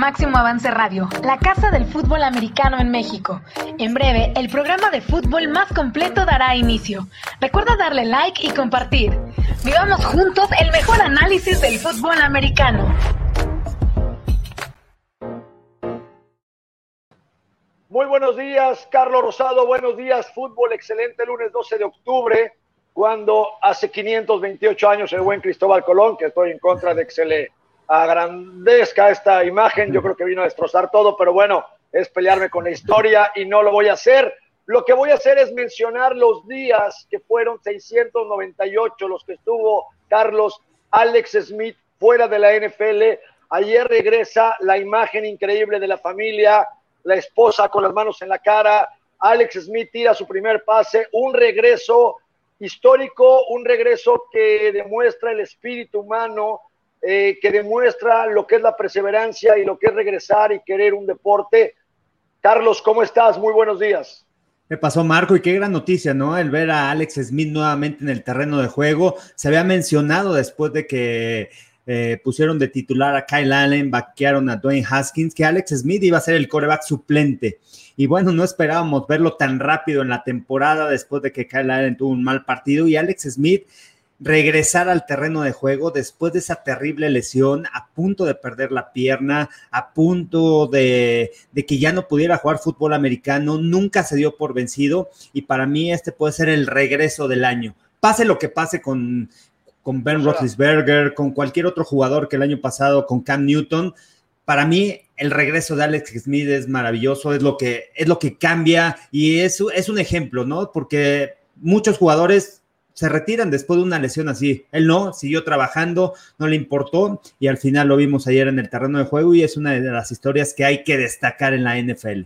Máximo Avance Radio, la casa del fútbol americano en México. En breve, el programa de fútbol más completo dará inicio. Recuerda darle like y compartir. Vivamos juntos el mejor análisis del fútbol americano. Muy buenos días, Carlos Rosado. Buenos días, fútbol excelente, lunes 12 de octubre, cuando hace 528 años el buen Cristóbal Colón, que estoy en contra de que se le agrandezca esta imagen, yo creo que vino a destrozar todo, pero bueno, es pelearme con la historia y no lo voy a hacer. Lo que voy a hacer es mencionar los días que fueron 698 los que estuvo Carlos Alex Smith fuera de la NFL. Ayer regresa la imagen increíble de la familia, la esposa con las manos en la cara. Alex Smith tira su primer pase, un regreso histórico, un regreso que demuestra el espíritu humano, eh, que demuestra lo que es la perseverancia y lo que es regresar y querer un deporte. Carlos, ¿cómo estás? Muy buenos días. ¿Qué pasó, Marco? Y qué gran noticia, ¿no? El ver a Alex Smith nuevamente en el terreno de juego. Se había mencionado después de que eh, pusieron de titular a Kyle Allen, vaquearon a Dwayne Haskins, que Alex Smith iba a ser el coreback suplente. Y bueno, no esperábamos verlo tan rápido en la temporada después de que Kyle Allen tuvo un mal partido y Alex Smith regresar al terreno de juego después de esa terrible lesión, a punto de perder la pierna, a punto de, que ya no pudiera jugar fútbol americano, nunca se dio por vencido y para mí este puede ser el regreso del año. Pase lo que pase con, con Ben Roethlisberger, con cualquier otro jugador que el año pasado, con Cam Newton, para mí el regreso de Alex Smith es maravilloso, es lo que, es lo que cambia y es, es un ejemplo, ¿no? Porque muchos jugadores se retiran después de una lesión así. Él no, siguió trabajando, no le importó y al final lo vimos ayer en el terreno de juego y es una de las historias que hay que destacar en la NFL.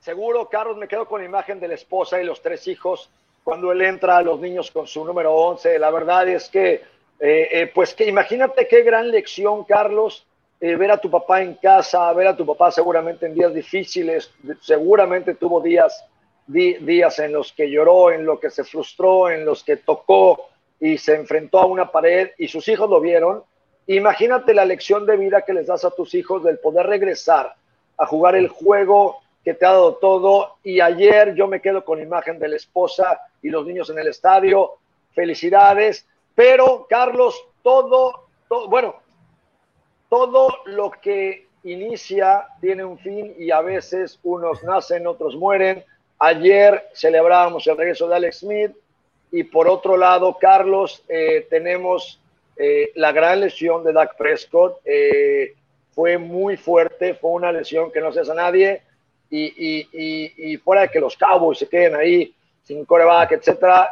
Seguro, Carlos, me quedo con la imagen de la esposa y los tres hijos cuando él entra a los niños con su número 11. La verdad es que, eh, eh, pues que imagínate qué gran lección, Carlos, eh, ver a tu papá en casa, ver a tu papá seguramente en días difíciles, seguramente tuvo días días en los que lloró, en los que se frustró, en los que tocó y se enfrentó a una pared y sus hijos lo vieron. Imagínate la lección de vida que les das a tus hijos del poder regresar a jugar el juego que te ha dado todo. Y ayer yo me quedo con imagen de la esposa y los niños en el estadio. Felicidades. Pero, Carlos, todo bueno, todo lo que inicia tiene un fin y a veces unos nacen, otros mueren. Ayer celebrábamos el regreso de Alex Smith y por otro lado, Carlos, eh, tenemos eh, la gran lesión de Dak Prescott. Eh, fue muy fuerte, fue una lesión que no se hace a nadie y, fuera de que los Cowboys se queden ahí sin coreback, etcétera,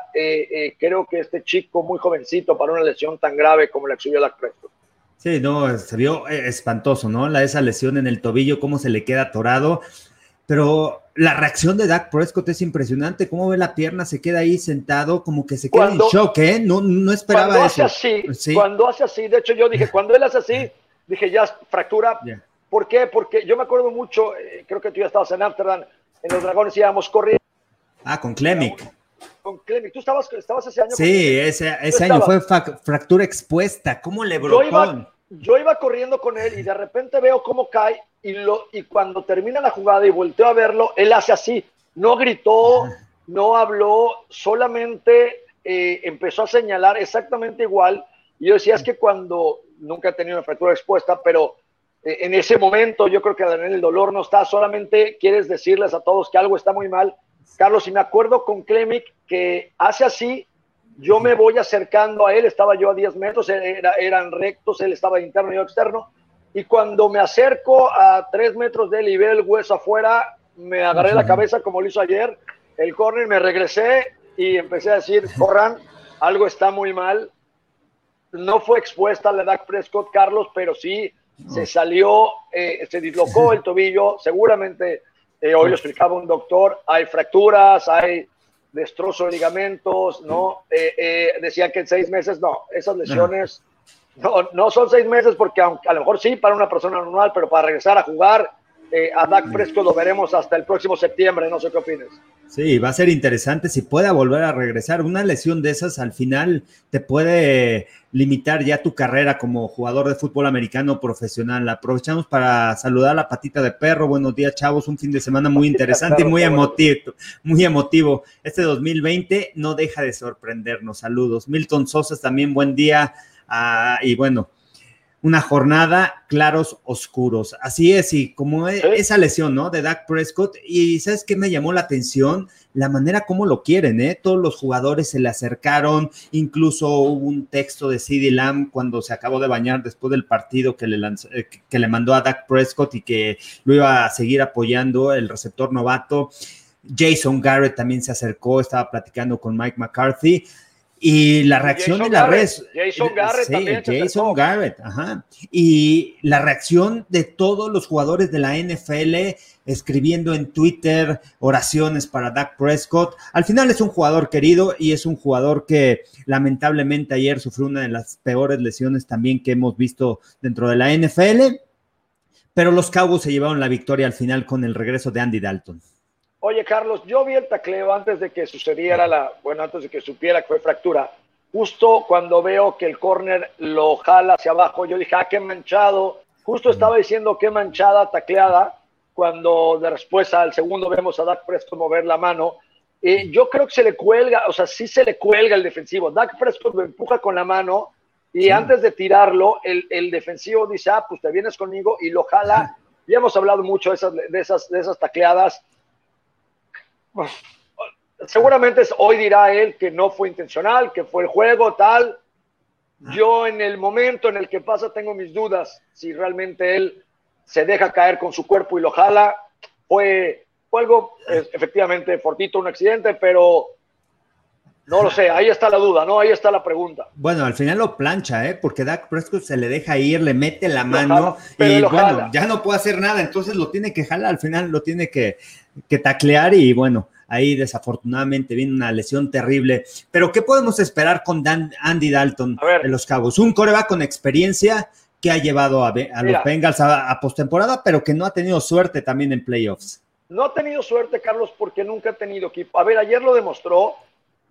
creo que este chico muy jovencito para una lesión tan grave como la que subió Dak Prescott. Sí, no, se vio espantoso, ¿no? La, esa lesión en el tobillo, cómo se le queda atorado pero la reacción de Dak Prescott es impresionante. Cómo ve la pierna, se queda ahí sentado, como que se queda en shock, ¿eh? No, no esperaba cuando eso. Hace así, Cuando hace así, de hecho, yo dije, cuando él hace así, dije, ya fractura. ¿Por qué? Porque yo me acuerdo mucho, eh, creo que tú ya estabas en Amsterdam, en los Dragones íbamos corriendo. Ah, con Klemic. Con Klemic. ¿Tú estabas, estabas ese año? Sí, ese, ese año fue fractura expuesta. ¿Cómo le brotó? yo iba corriendo con él y de repente veo cómo cae y, lo, y cuando termina la jugada y volteo a verlo, él hace así, no gritó, no habló, solamente eh, empezó a señalar exactamente igual. Y yo decía, es que cuando nunca he tenido una fractura expuesta, pero eh, en ese momento yo creo que el dolor no está, solamente quieres decirles a todos que algo está muy mal. Carlos, y me acuerdo con Clemic que hace así yo me voy acercando a él, estaba yo a 10 metros, eran rectos, él estaba interno y yo externo, y cuando me acerco a 3 metros de él y veo el hueso afuera, me agarré la cabeza como lo hizo ayer, el corner, me regresé y empecé a decir, corran, algo está muy mal. No fue expuesta la Dak Prescott, Carlos, pero sí se salió, eh, se dislocó el tobillo, seguramente, eh, hoy lo explicaba un doctor, hay fracturas, hay destrozo de ligamentos, ¿no? Eh, eh, decía que en seis meses, no, esas lesiones no, no son seis meses porque a lo mejor sí para una persona normal, pero para regresar a jugar eh, a Dak Prescott lo veremos hasta el próximo septiembre, no sé qué opinas. Sí, va a ser interesante si pueda volver a regresar. Una lesión de esas al final te puede limitar ya tu carrera como jugador de fútbol americano profesional. Aprovechamos para saludar a la patita de perro. Buenos días, chavos. Un fin de semana muy interesante y muy emotivo, muy emotivo. Este 2020 no deja de sorprendernos. Saludos. Milton Sosas también, buen día. Ah, y bueno, una jornada claros oscuros. Así es, y como e, esa lesión, ¿no? De Dak Prescott. Y ¿sabes qué me llamó la atención? La manera como lo quieren, ¿eh? Todos los jugadores se le acercaron, incluso hubo un texto de CD Lamb cuando se acabó de bañar después del partido que le, lanzó, eh, que le mandó a Dak Prescott y que lo iba a seguir apoyando el receptor novato. Jason Garrett también se acercó, estaba platicando con Mike McCarthy. Y la reacción de la red. Jason Garrett sí, también. Jason Garrett, ajá. Y la reacción de todos los jugadores de la NFL escribiendo en Twitter oraciones para Dak Prescott. Al final es un jugador querido y es un jugador que lamentablemente ayer sufrió una de las peores lesiones también que hemos visto dentro de la NFL. Pero los Cowboys se llevaron la victoria al final con el regreso de Andy Dalton. Oye, Carlos, yo vi el tacleo antes de que sucediera la, bueno, antes de que supiera que fue fractura. Justo cuando veo que el córner lo jala hacia abajo, yo dije, ah, qué manchado. Justo estaba diciendo qué manchada tacleada, cuando después al segundo vemos a Dak Prescott mover la mano. y yo creo que se le cuelga, o sea, sí se le cuelga el defensivo. Dak Prescott lo empuja con la mano y antes de tirarlo, el, el, defensivo dice, ah, pues te vienes conmigo y lo jala. Ya hemos hablado mucho de esas, de esas, de esas tacleadas seguramente hoy dirá él que no fue intencional, que fue el juego tal. Yo en el momento en el que pasa tengo mis dudas si realmente él se deja caer con su cuerpo y lo jala. Fue, fue algo efectivamente fortito, un accidente, pero no lo sé, ahí está la duda, ¿no? Ahí está la pregunta. Bueno, al final lo plancha, ¿eh? Porque Dak Prescott se le deja ir, le mete la mano y bueno, ya no puede hacer nada, entonces lo tiene que jalar, al final lo tiene que, que taclear y bueno, ahí desafortunadamente viene una lesión terrible. Pero ¿qué podemos esperar con Dan, Andy Dalton de los Cabos? Un coreback con experiencia que ha llevado a, los Bengals a, postemporada, pero que no ha tenido suerte también en playoffs. No ha tenido suerte, Carlos, porque nunca ha tenido equipo. A ver, ayer lo demostró.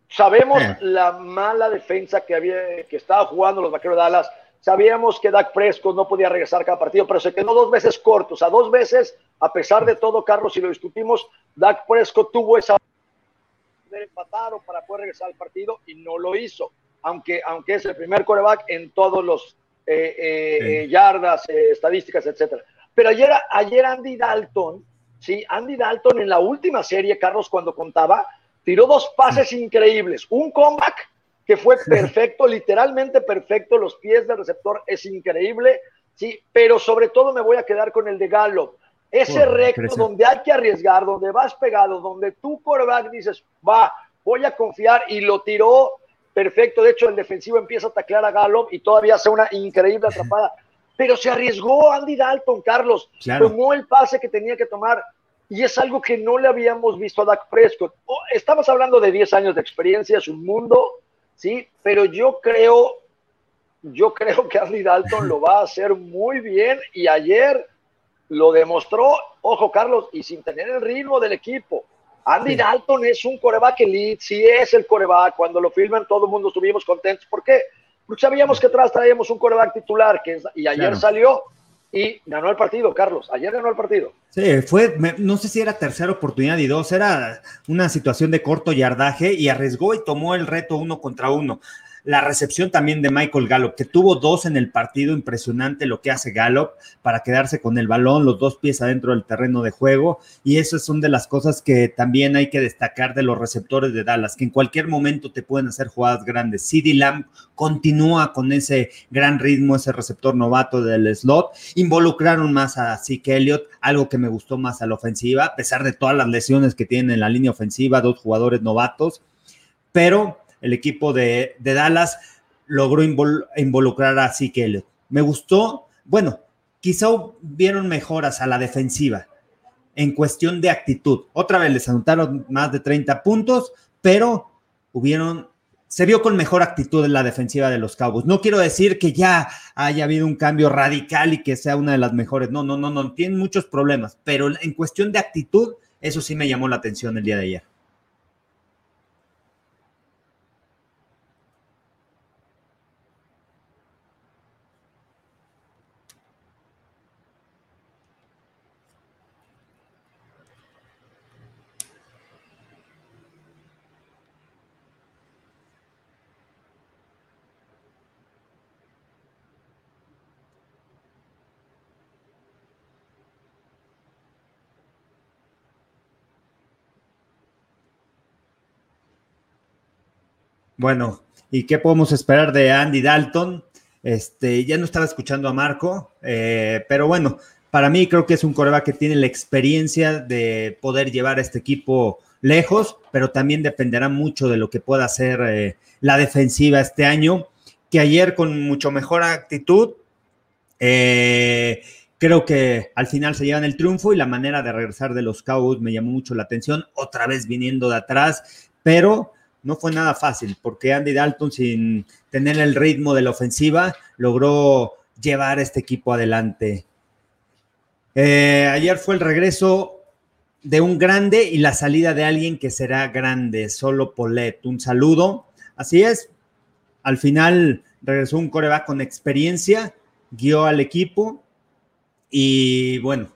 Sabemos eh. la mala defensa que había, que estaba jugando los vaqueros de Dallas. Sabíamos que Dak Prescott no podía regresar cada partido, pero se quedó dos veces corto. O sea, dos veces, a pesar de todo, Carlos, si lo discutimos, Dak Prescott tuvo esa de empatar o para poder regresar al partido y no lo hizo. Aunque, aunque es el primer coreback en todos los eh, eh, eh, yardas, estadísticas, etcétera. Pero ayer, ayer Andy Dalton, sí, Andy Dalton en la última serie, Carlos, cuando contaba, tiró dos pases increíbles. Un comeback que fue perfecto, literalmente perfecto, los pies del receptor es increíble, sí, pero sobre todo me voy a quedar con el de Galo. Ese recto donde hay que arriesgar, donde vas pegado, donde tu coreback dices, va, voy a confiar y lo tiró perfecto. De hecho, el defensivo empieza a taclear a Galo y todavía hace una increíble atrapada. Pero se arriesgó Andy Dalton, Carlos. Tomó el pase que tenía que tomar y es algo que no le habíamos visto a Dak Prescott. Oh, estamos hablando de 10 años de experiencia, es un mundo ¿sí? Pero yo creo, yo creo que Andy Dalton lo va a hacer muy bien y ayer lo demostró, ojo Carlos, y sin tener el ritmo del equipo. Andy Dalton es un coreback elite, sí es el coreback, cuando lo filman todo el mundo estuvimos contentos. ¿Por qué? Porque sabíamos que atrás traíamos un coreback titular, que y ayer salió y ganó el partido, Carlos. Ayer ganó el partido. Sí, fue, no sé si era tercera oportunidad y dos, era una situación de corto yardaje y arriesgó y tomó el reto uno contra uno la recepción también de Michael Gallup, que tuvo dos en el partido, impresionante lo que hace Gallup para quedarse con el balón, los dos pies adentro del terreno de juego, y eso es una de las cosas que también hay que destacar de los receptores de Dallas, que en cualquier momento te pueden hacer jugadas grandes. CD Lamb continúa con ese gran ritmo, ese receptor novato del slot, involucraron más a Zeke Elliott, algo que me gustó más a la ofensiva, a pesar de todas las lesiones que tienen en la línea ofensiva, dos jugadores novatos, pero el equipo de, Dallas logró involucrar a Zeke Me gustó, bueno, quizá vieron mejoras a la defensiva en cuestión de actitud. Otra vez les anotaron más de 30 puntos, pero hubieron se vio con mejor actitud en la defensiva de los Cowboys. No quiero decir que ya haya habido un cambio radical y que sea una de las mejores. No, no, no, no, tienen muchos problemas, pero en cuestión de actitud, eso sí me llamó la atención el día de ayer. Bueno, ¿y qué podemos esperar de Andy Dalton? Este, ya no estaba escuchando a Marco, eh, pero bueno, para mí creo que es un coreback que tiene la experiencia de poder llevar a este equipo lejos, pero también dependerá mucho de lo que pueda hacer eh, la defensiva este año, que ayer con mucho mejor actitud, eh, creo que al final se llevan el triunfo y la manera de regresar de los Cowboys me llamó mucho la atención, otra vez viniendo de atrás, pero no fue nada fácil, porque Andy Dalton, sin tener el ritmo de la ofensiva, logró llevar este equipo adelante. Eh, ayer fue el regreso de un grande y la salida de alguien que será grande, solo Polet. Un saludo. Así es, al final regresó un coreback con experiencia, guió al equipo y bueno,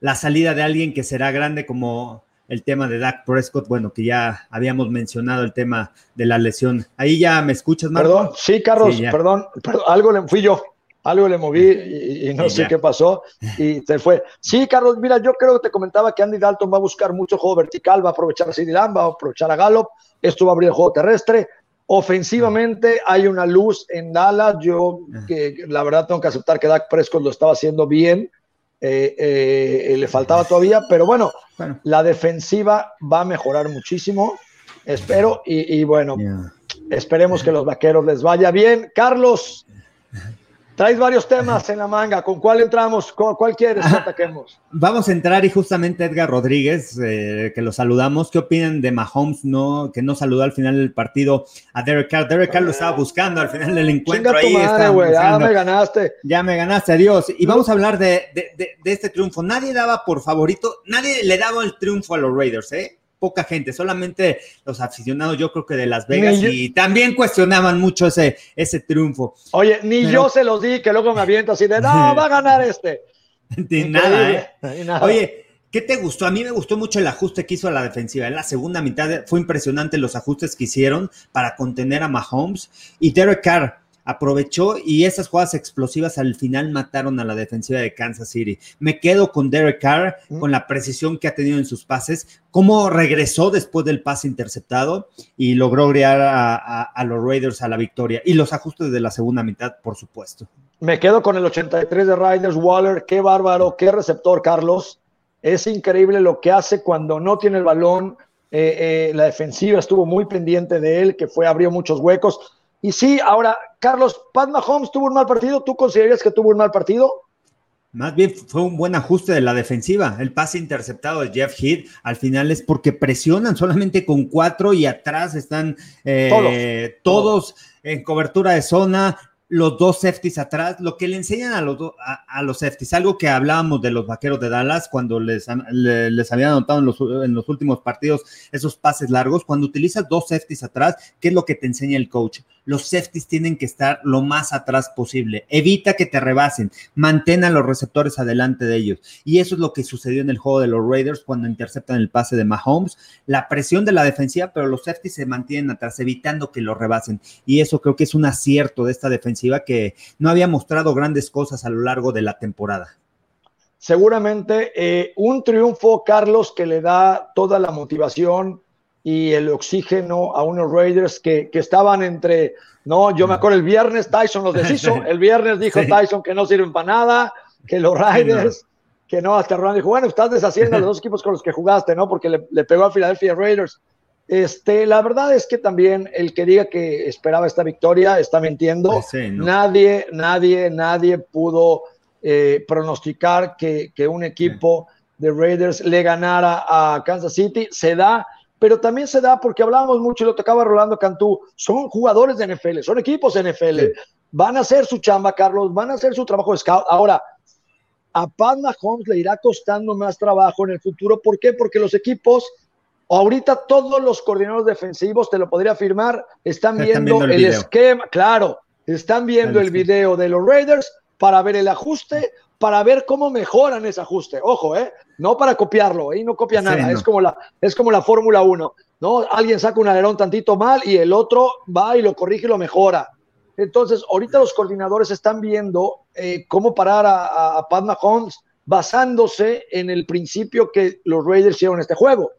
la salida de alguien que será grande como el tema de Dak Prescott, bueno, que ya habíamos mencionado el tema de la lesión. Ahí ya me escuchas, Marco. Perdón, sí, Carlos, perdón, algo le fui yo, algo le moví y, no sé qué pasó y se fue. Sí, Carlos, mira, yo creo que te comentaba que Andy Dalton va a buscar mucho juego vertical, va a aprovechar a CD Lamb, va a aprovechar a Gallup, esto va a abrir el juego terrestre. Ofensivamente hay una luz en Dallas, yo que la verdad tengo que aceptar que Dak Prescott lo estaba haciendo bien, eh, eh, le faltaba todavía, pero bueno, la defensiva va a mejorar muchísimo, espero, y, bueno, esperemos que los vaqueros les vaya bien. Carlos, Traes varios temas en la manga. ¿Con cuál entramos? ¿Con cuál quieres que ataquemos? Vamos a entrar y justamente Edgar Rodríguez, eh, que lo saludamos. ¿Qué opinan de Mahomes, no, que no saludó al final del partido a Derek Carr? Derek Carr lo estaba buscando al final del encuentro. Ahí ya me ganaste. Ya me ganaste, adiós. Y vamos a hablar de, de este triunfo. Nadie daba por favorito, nadie le daba el triunfo a los Raiders, ¿eh? Poca gente, solamente los aficionados, yo creo que de Las Vegas, y también cuestionaban mucho ese, ese triunfo. Oye, ni yo se los di, que luego me aviento así de, no, va a ganar este. Ni nada, ¿eh? Oye, ¿qué te gustó? A mí me gustó mucho el ajuste que hizo a la defensiva. En la segunda mitad fue impresionante los ajustes que hicieron para contener a Mahomes y Derek Carr aprovechó y esas jugadas explosivas al final mataron a la defensiva de Kansas City. Me quedo con Derek Carr, con la precisión que ha tenido en sus pases, cómo regresó después del pase interceptado y logró guiar a, los Raiders a la victoria. Y los ajustes de la segunda mitad, por supuesto. Me quedo con el 83 de Raiders, Waller, qué bárbaro, qué receptor, Carlos. Es increíble lo que hace cuando no tiene el balón. Eh, eh, la defensiva estuvo muy pendiente de él, que fue, abrió muchos huecos y sí, ahora, Carlos, Pat Mahomes tuvo un mal partido. ¿Tú considerarías que tuvo un mal partido? Más bien fue un buen ajuste de la defensiva. El pase interceptado de Jeff Heath al final es porque presionan solamente con cuatro y atrás están eh, todos en cobertura de zona los dos safeties atrás, lo que le enseñan a los, a, los safeties, algo que hablábamos de los vaqueros de Dallas cuando les, les habían anotado en los, en los, últimos partidos esos pases largos, cuando utilizas dos safeties atrás, ¿qué es lo que te enseña el coach? Los safeties tienen que estar lo más atrás posible, evita que te rebasen, mantén a los receptores adelante de ellos. Y eso es lo que sucedió en el juego de los Raiders cuando interceptan el pase de Mahomes, la presión de la defensiva, pero los safeties se mantienen atrás, evitando que lo rebasen. Y eso creo que es un acierto de esta defensiva que no había mostrado grandes cosas a lo largo de la temporada. Seguramente eh, un triunfo, Carlos, que le da toda la motivación y el oxígeno a unos Raiders que, estaban entre, no, yo me acuerdo el viernes Tyson los deshizo, el viernes dijo Tyson que no sirven para nada, que los Raiders, que no, hasta Ron dijo, bueno, estás deshaciendo los dos equipos con los que jugaste, ¿no? Porque le, le pegó a Philadelphia Raiders. Este, la verdad es que también el que diga que esperaba esta victoria está mintiendo. Pues nadie, nadie, nadie pudo eh, pronosticar que, un equipo de Raiders le ganara a Kansas City. Se da pero también se da porque hablábamos mucho y lo tocaba Rolando Cantú, son jugadores de NFL, son equipos de NFL, van a hacer su chamba, Carlos, van a hacer su trabajo de scout. Ahora, a Pat Mahomes le irá costando más trabajo en el futuro, ¿por qué? Porque los equipos Ahorita todos los coordinadores defensivos, te lo podría afirmar, están viendo, el, esquema, claro, están viendo el video de los Raiders para ver el ajuste, para ver cómo mejoran ese ajuste. Ojo, ¿eh? No para copiarlo, ahí no copia nada, es como la, es como la Fórmula 1, ¿no? Alguien saca un alerón tantito mal y el otro va y lo corrige y lo mejora. Entonces, ahorita los coordinadores están viendo eh, cómo parar a, a Pat Mahomes basándose en el principio que los Raiders hicieron este juego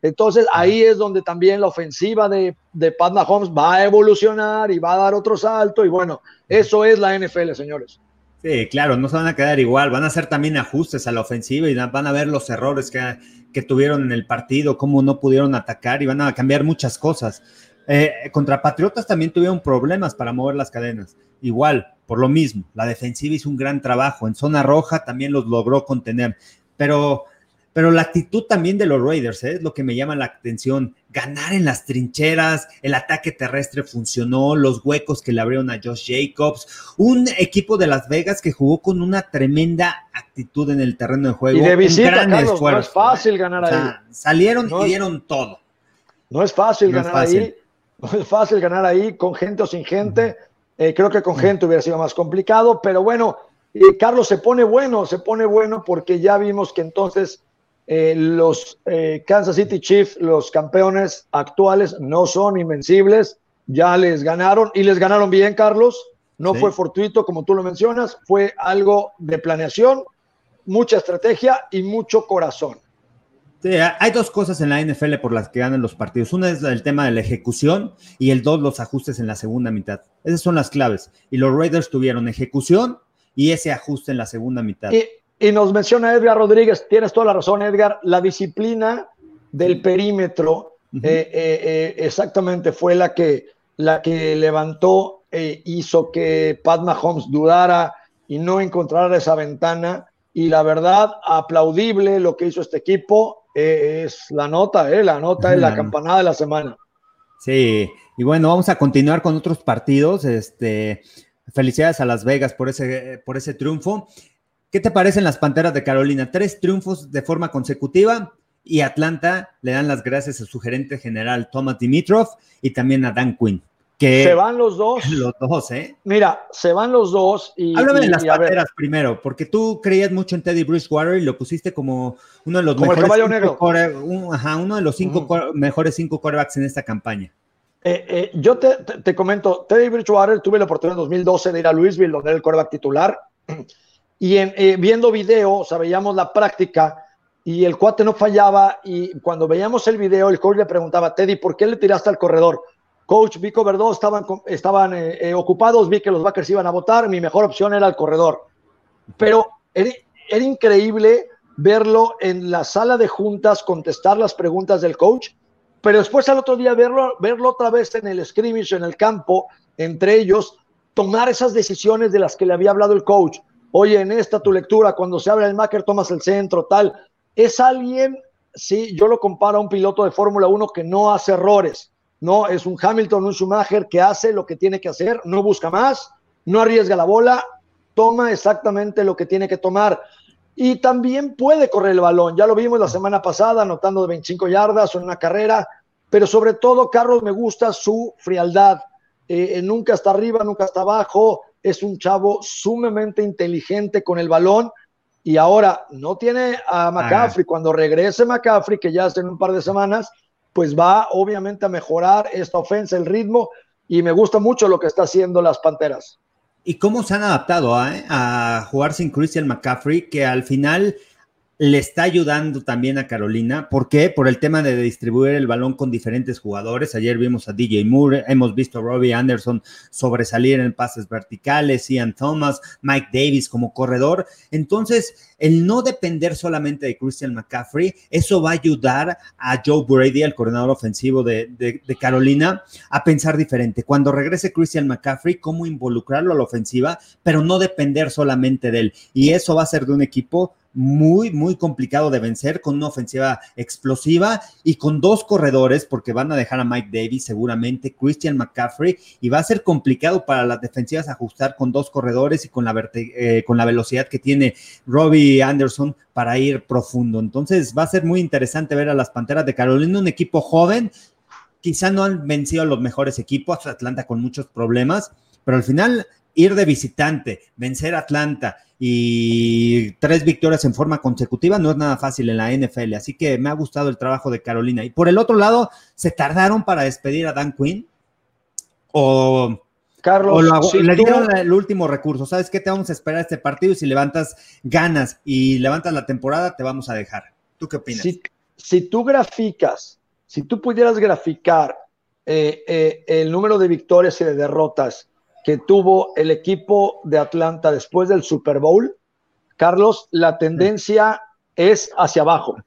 entonces ahí es donde también la ofensiva de, de Pat Mahomes va a evolucionar y va a dar otro salto. Y bueno, eso es la NFL, señores. Sí, claro, no se van a quedar igual, van a hacer también ajustes a la ofensiva y van a ver los errores que, que tuvieron en el partido, cómo no pudieron atacar y van a cambiar muchas cosas. Eh, contra Patriotas también tuvieron problemas para mover las cadenas. Igual, por lo mismo, la defensiva hizo un gran trabajo. En zona roja también los logró contener. Pero pero la actitud también de los Raiders ¿eh? es lo que me llama la atención. Ganar en las trincheras, el ataque terrestre funcionó, los huecos que le abrieron a Josh Jacobs, un equipo de Las Vegas que jugó con una tremenda actitud en el terreno de juego. Y de visita, Carlos, no es fácil ganar ahí. Salieron y dieron todo. No es fácil ganar ahí. No es fácil ganar ahí con gente o sin gente. Eh, creo que con gente hubiera sido más complicado, pero bueno, eh, Carlos se pone bueno, se pone bueno porque ya vimos que entonces eh, los eh, Kansas City Chiefs, los campeones actuales, no son invencibles, ya les ganaron y les ganaron bien, Carlos. No fue fortuito, como tú lo mencionas, fue algo de planeación, mucha estrategia y mucho corazón. Sí, hay dos cosas en la NFL por las que ganan los partidos. Una es el tema de la ejecución y el dos, los ajustes en la segunda mitad. Esas son las claves. Y los Raiders tuvieron ejecución y ese ajuste en la segunda mitad. Y nos menciona Edgar Rodríguez, tienes toda la razón, Edgar, la disciplina del perímetro eh, eh, eh, exactamente fue la que, la que levantó, e hizo que Pat Mahomes dudara y no encontrara esa ventana. Y la verdad, aplaudible lo que hizo este equipo, es la nota, la nota es la campanada de la semana. Sí, y bueno, vamos a continuar con otros partidos. Este, felicidades a Las Vegas por ese, por ese triunfo. ¿Qué te parecen las Panteras de Carolina? Tres triunfos de forma consecutiva y Atlanta le dan las gracias a su gerente general Thomas Dimitrov y también a Dan Quinn. Que se van los dos. Los dos, ¿eh? Mira, se van los dos. Y, Háblame de las Panteras primero, porque tú creías mucho en Teddy Bridgewater y lo pusiste como uno de los mejores. uno de los cinco mejores cinco quarterbacks en esta campaña. Eh, eh, yo te, te, comento, Teddy Bridgewater, tuve la oportunidad en 2012 de ir a Louisville, donde era el quarterback titular y eh, viendo video, o veíamos la práctica y el cuate no fallaba y cuando veíamos el video, el coach le preguntaba, Teddy, ¿por qué le tiraste al corredor? Coach, Vico Verdó estaban, estaban eh, eh, ocupados, vi que los backers iban a votar, mi mejor opción era el corredor. Pero era, era, increíble verlo en la sala de juntas, contestar las preguntas del coach, pero después al otro día verlo, verlo otra vez en el scrimmage, en el campo, entre ellos, tomar esas decisiones de las que le había hablado el coach oye, en esta tu lectura, cuando se abre el Macker, tomas el centro, tal. Es alguien, sí, yo lo comparo a un piloto de Fórmula 1 que no hace errores, no, es un Hamilton, un Schumacher que hace lo que tiene que hacer, no busca más, no arriesga la bola, toma exactamente lo que tiene que tomar. Y también puede correr el balón, ya lo vimos la semana pasada, anotando de 25 yardas en una carrera, pero sobre todo, Carlos, me gusta su frialdad. Eh, nunca está arriba, nunca está abajo, es un chavo sumamente inteligente con el balón y ahora no tiene a McCaffrey. Cuando regrese McCaffrey, que ya hace un par de semanas, pues va obviamente a mejorar esta ofensa, el ritmo, y me gusta mucho lo que está haciendo las Panteras. ¿Y cómo se han adaptado eh, a jugar sin Christian McCaffrey, que al final le está ayudando también a Carolina. ¿Por qué? Por el tema de distribuir el balón con diferentes jugadores. Ayer vimos a DJ Moore, hemos visto a Robbie Anderson sobresalir en pases verticales, Ian Thomas, Mike Davis como corredor. Entonces, el no depender solamente de Christian McCaffrey, eso va a ayudar a Joe Brady, el coordinador ofensivo de, de Carolina, a pensar diferente. Cuando regrese Christian McCaffrey, cómo involucrarlo a la ofensiva, pero no depender solamente de él. Y eso va a ser de un equipo muy, muy complicado de vencer, con una ofensiva explosiva y con dos corredores, porque van a dejar a Mike Davis seguramente, Christian McCaffrey, y va a ser complicado para las defensivas ajustar con dos corredores y con la, eh, con la velocidad que tiene Robbie Anderson para ir profundo. Entonces va a ser muy interesante ver a las Panteras de Carolina, un equipo joven, quizá no han vencido a los mejores equipos, Atlanta con muchos problemas, pero al final ir de visitante, vencer a Atlanta y tres victorias en forma consecutiva no es nada fácil en la NFL, así que me ha gustado el trabajo de Carolina. Y por el otro lado, ¿se tardaron para despedir a Dan Quinn? ¿O, Carlos, le dieron el último recurso? ¿Sabes qué? Te vamos a esperar este partido y si levantas ganas y levantas la temporada, te vamos a dejar. ¿Tú qué opinas? Si, tú graficas, si tú pudieras graficar eh, eh, el número de victorias y de derrotas que tuvo el equipo de Atlanta después del Super Bowl, Carlos, la tendencia es hacia abajo.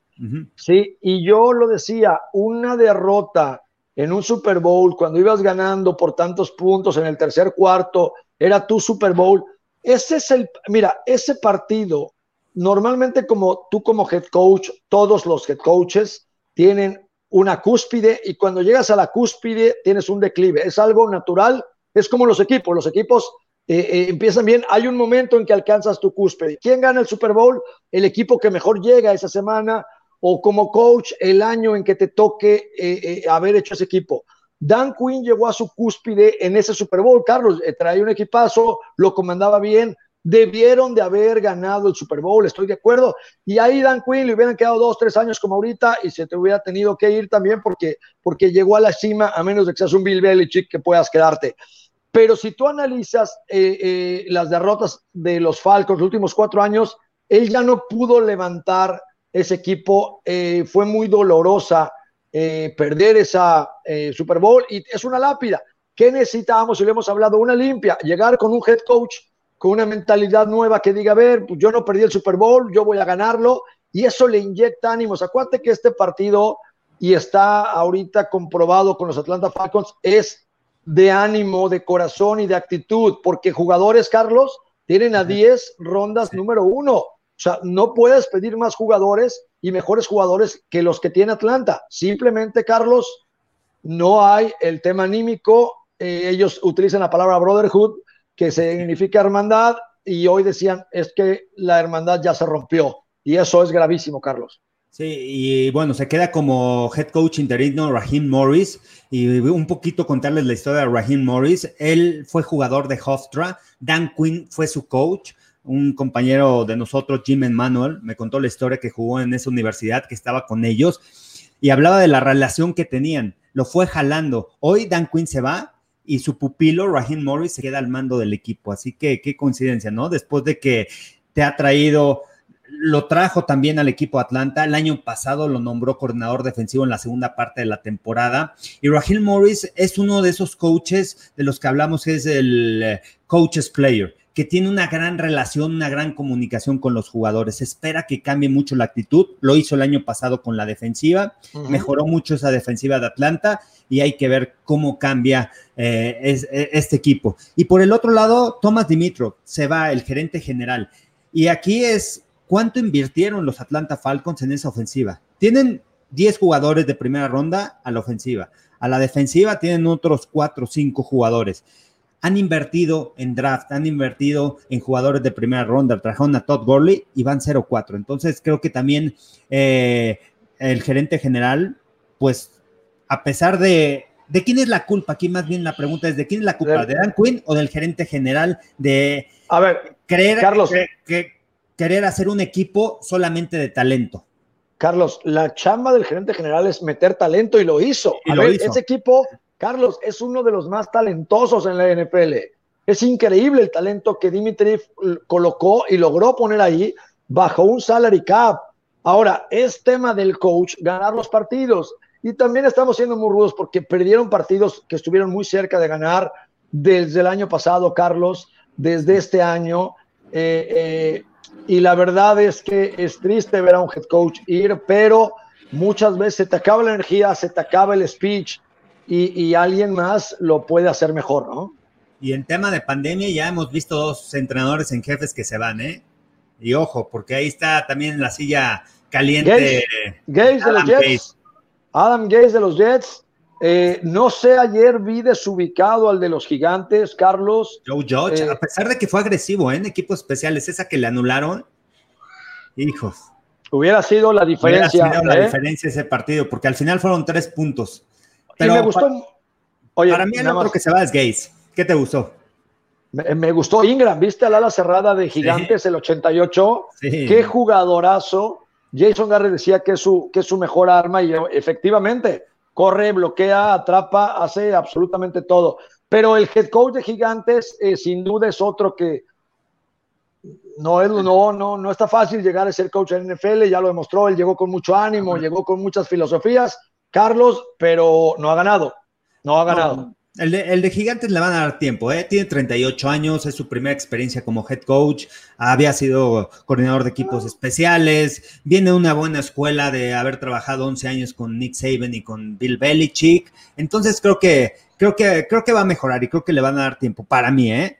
Sí, y yo lo decía, una derrota en un Super Bowl cuando ibas ganando por tantos puntos en el tercer cuarto, era tu Super Bowl. Ese es el, mira, ese partido, normalmente como tú como head coach, todos los head coaches tienen una cúspide y cuando llegas a la cúspide tienes un declive. Es algo natural es como los equipos, los equipos eh, eh, empiezan bien, hay un momento en que alcanzas tu cúspide. ¿Quién gana el Super Bowl? El equipo que mejor llega esa semana o como coach el año en que te toque eh, haber hecho ese equipo. Dan Quinn llegó a su cúspide en ese Super Bowl, Carlos, traía un equipazo, lo comandaba bien, debieron de haber ganado el Super Bowl, estoy de acuerdo. Y ahí Dan Quinn le hubieran quedado dos, tres años como ahorita y se te hubiera tenido que ir también porque, porque llegó a la cima, a menos de que seas un Bill Belichick que puedas quedarte. Pero si tú analizas eh, eh, las derrotas de los Falcons los últimos cuatro años, él ya no pudo levantar ese equipo. Eh, fue muy dolorosa perder esa Super Bowl y es una lápida. ¿Qué necesitábamos? Y le hemos hablado, una limpia, llegar con un head coach con una mentalidad nueva que diga, a ver, pues yo no perdí el Super Bowl, yo voy a ganarlo, y eso le inyecta ánimos. Acuérdate que este partido, y está ahorita comprobado con los Atlanta Falcons, es de ánimo, de corazón y de actitud, porque jugadores, Carlos, tienen a 10 rondas número uno. O sea, no puedes pedir más jugadores y mejores jugadores que los que tiene Atlanta. Simplemente, Carlos, no hay el tema anímico. Eh, ellos utilizan la palabra brotherhood, que significa hermandad, y hoy decían, es que la hermandad ya se rompió. Y eso es gravísimo, Carlos. Sí, y bueno, se queda como head coach interino Raheem Morris y un poquito contarles la historia de Raheem Morris. Él fue jugador de Hofstra, Dan Quinn fue su coach, un compañero de nosotros, Jim Emanuel, me contó la historia que jugó en esa universidad, que estaba con ellos y hablaba de la relación que tenían. Lo fue jalando. Hoy Dan Quinn se va y su pupilo, Raheem Morris, se queda al mando del equipo. Así que qué coincidencia, ¿no? Después de que te ha traído lo trajo también al equipo Atlanta. El año pasado lo nombró coordinador defensivo en la segunda parte de la temporada. Y Rahil Morris es uno de esos coaches de los que hablamos, que es el eh, coaches player, que tiene una gran relación, una gran comunicación con los jugadores. Espera que cambie mucho la actitud. Lo hizo el año pasado con la defensiva. Mejoró mucho esa defensiva de Atlanta y hay que ver cómo cambia eh, e, este equipo. Y por el otro lado, Thomas Dimitrov se va, el gerente general. Y aquí es ¿Cuánto invirtieron los Atlanta Falcons en esa ofensiva? Tienen 10 jugadores de primera ronda a la ofensiva. A la defensiva tienen otros 4 o 5 jugadores. Han invertido en draft, han invertido en jugadores de primera ronda. Trajeron a Todd Gurley y van 0-4. Entonces creo que también eh, el gerente general, pues a pesar de, ¿De quién es la culpa? Aquí más bien la pregunta es, ¿de quién es la culpa? ¿De Dan Quinn o del gerente general de a ver, creer Carlos, que, querer hacer un equipo solamente de talento. Carlos, la chamba del gerente general es meter talento y lo hizo. A ver, ese equipo, Carlos, es uno de los más talentosos en la NPL. Es increíble el talento que Dimitri colocó y logró poner ahí bajo un salary cap. Ahora, es tema del coach ganar los partidos. Y también estamos siendo muy rudos porque perdieron partidos que estuvieron muy cerca de ganar desde el año pasado, Carlos, desde este año. Eh, eh, y la verdad es que es triste ver a un head coach ir, pero muchas veces se te acaba la energía, se te acaba el speech y, alguien más lo puede hacer mejor, ¿no? Y en tema de pandemia ya hemos visto dos entrenadores en jefes que se van, ¿eh? Y ojo, porque ahí está también la silla caliente. Gates, de los Jets. Adam Gates de los Jets. Eh, no sé, ayer vi desubicado al de los gigantes, Carlos. Joe Judge, a pesar de que fue agresivo en equipos especiales, esa que le anularon, hijos. Hubiera sido la diferencia. Hubiera sido la diferencia ese partido, porque al final fueron tres puntos. Pero me gustó. Para, mí el otro que se va es Gates. ¿Qué te gustó? Me, gustó Ingram, ¿viste al ala cerrada de Gigantes, el 88? Qué jugadorazo. Jason Garrett decía que es, su, que es su mejor arma y efectivamente corre, bloquea, atrapa, hace absolutamente todo. Pero el head coach de Gigantes eh, sin duda es otro que no, es, no, no, no está fácil llegar a ser coach en NFL, ya lo demostró, él llegó con mucho ánimo, llegó con muchas filosofías, Carlos, pero no ha ganado, no ha ganado. El de, Gigantes le van a dar tiempo, ¿eh? tiene 38 años, es su primera experiencia como head coach, había sido coordinador de equipos especiales, viene de una buena escuela de haber trabajado 11 años con Nick Saban y con Bill Belichick, entonces creo que, creo que, creo que va a mejorar y creo que le van a dar tiempo para mí, ¿eh?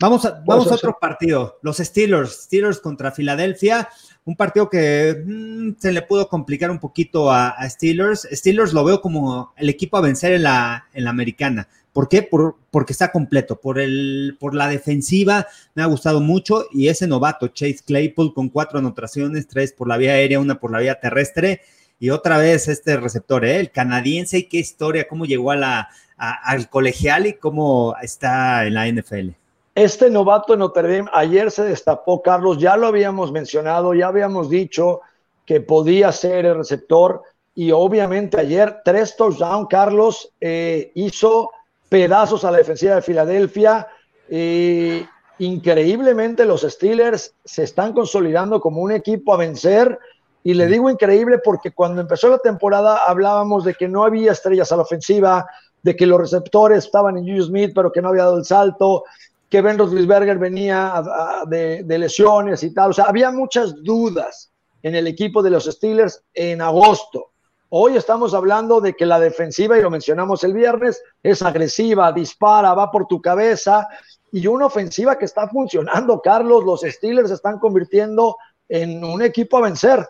Vamos a, vamos a otro partido, los Steelers, Steelers contra Filadelfia un partido que mm, se le pudo complicar un poquito a, Steelers. Steelers lo veo como el equipo a vencer en la, en la americana. ¿Por qué? Por, porque está completo. Por, el, por la defensiva me ha gustado mucho y ese novato, Chase Claypool, con cuatro anotaciones, tres por la vía aérea, una por la vía terrestre. Y otra vez este receptor, ¿eh? el canadiense, y qué historia, cómo llegó al colegial y cómo está en la NFL. Este novato en Notre Dame ayer se destapó, Carlos, ya lo habíamos mencionado, ya habíamos dicho que podía ser el receptor y obviamente ayer tres touchdowns, Carlos eh, hizo pedazos a la defensiva de Filadelfia. Eh, increíblemente los Steelers se están consolidando como un equipo a vencer y le digo increíble porque cuando empezó la temporada hablábamos de que no había estrellas a la ofensiva, de que los receptores estaban en Julius Smith, pero que no había dado el salto, que Ben Roethlisberger venía de, lesiones y tal. O sea, había muchas dudas en el equipo de los Steelers en agosto. Hoy estamos hablando de que la defensiva, y lo mencionamos el viernes, es agresiva, dispara, va por tu cabeza. Y una ofensiva que está funcionando, Carlos, los Steelers se están convirtiendo en un equipo a vencer.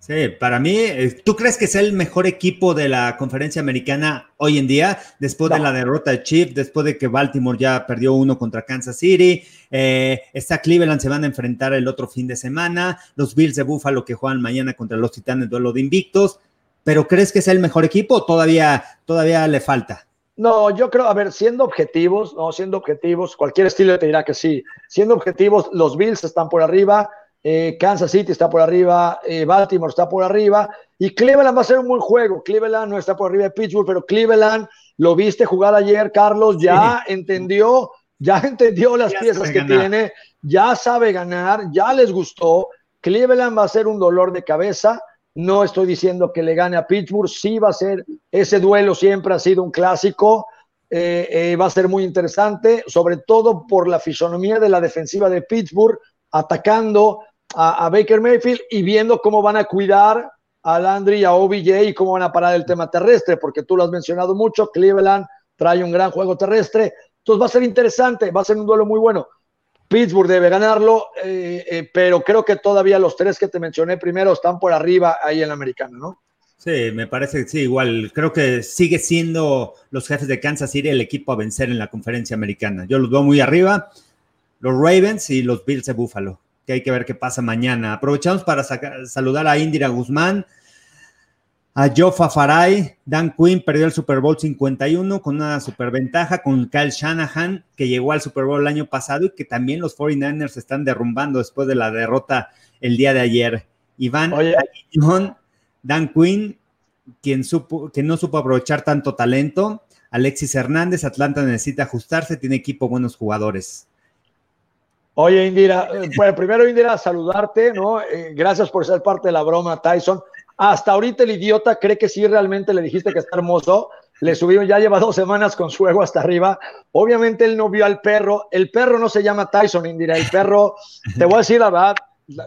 Sí, para mí, eh, ¿tú crees que es el mejor equipo de la conferencia americana hoy en día? Después de la derrota de Chiefs, después de que Baltimore ya perdió uno contra Kansas City, eh, está Cleveland, se van a enfrentar el otro fin de semana, los Bills de Buffalo que juegan mañana contra los Titanes, duelo de invictos, pero ¿crees que es el mejor equipo o todavía, todavía le falta? No, yo creo, a ver, siendo objetivos, no, siendo objetivos, cualquier estilo te dirá que sí. Siendo objetivos, los Bills están por arriba, eh, Kansas City está por arriba, eh, Baltimore está por arriba, y Cleveland va a ser un buen juego. Cleveland no está por arriba de Pittsburgh, pero Cleveland lo viste jugar ayer, Carlos, ya entendió, ya entendió las piezas que tiene, ya sabe ganar, ya les gustó. Cleveland va a ser un dolor de cabeza. No estoy diciendo que le gane a Pittsburgh, sí va a ser, ese duelo siempre ha sido un clásico. Eh, va a ser muy interesante, sobre todo por la fisonomía de la defensiva de Pittsburgh, atacando, a, Baker Mayfield y viendo cómo van a cuidar a Landry y a OBJ y cómo van a parar el tema terrestre, porque tú lo has mencionado mucho, Cleveland trae un gran juego terrestre, entonces va a ser interesante, va a ser un duelo muy bueno. Pittsburgh debe ganarlo, eh, eh, pero creo que todavía los tres que te mencioné primero están por arriba ahí en la americana, ¿no? Sí, me parece que sí, igual. Creo que sigue siendo los jefes de Kansas City el equipo a vencer en la conferencia americana. Yo los veo muy arriba, los Ravens y los Bills de Buffalo que hay que ver qué pasa mañana. Aprovechamos para saludar a Indira Guzmán, a Jofa Faray, Dan Quinn perdió el Super Bowl 51 con una superventaja con Kyle Shanahan, que llegó al Super Bowl el año pasado y que también los 49ers están derrumbando después de la derrota el día de ayer. Iván, Dan Quinn, quien, supo, no supo aprovechar tanto talento. Alexis Hernández, Atlanta necesita ajustarse, tiene equipo buenos jugadores. Oye, Indira, bueno, primero, Indira, saludarte, ¿no? Eh, gracias por ser parte de la broma, Tyson. Hasta ahorita el idiota cree que sí realmente le dijiste que está hermoso. Le subimos, ya lleva dos semanas con su ego hasta arriba. Obviamente él no vio al perro. El perro no se llama Tyson, Indira. El perro, te voy a decir la verdad,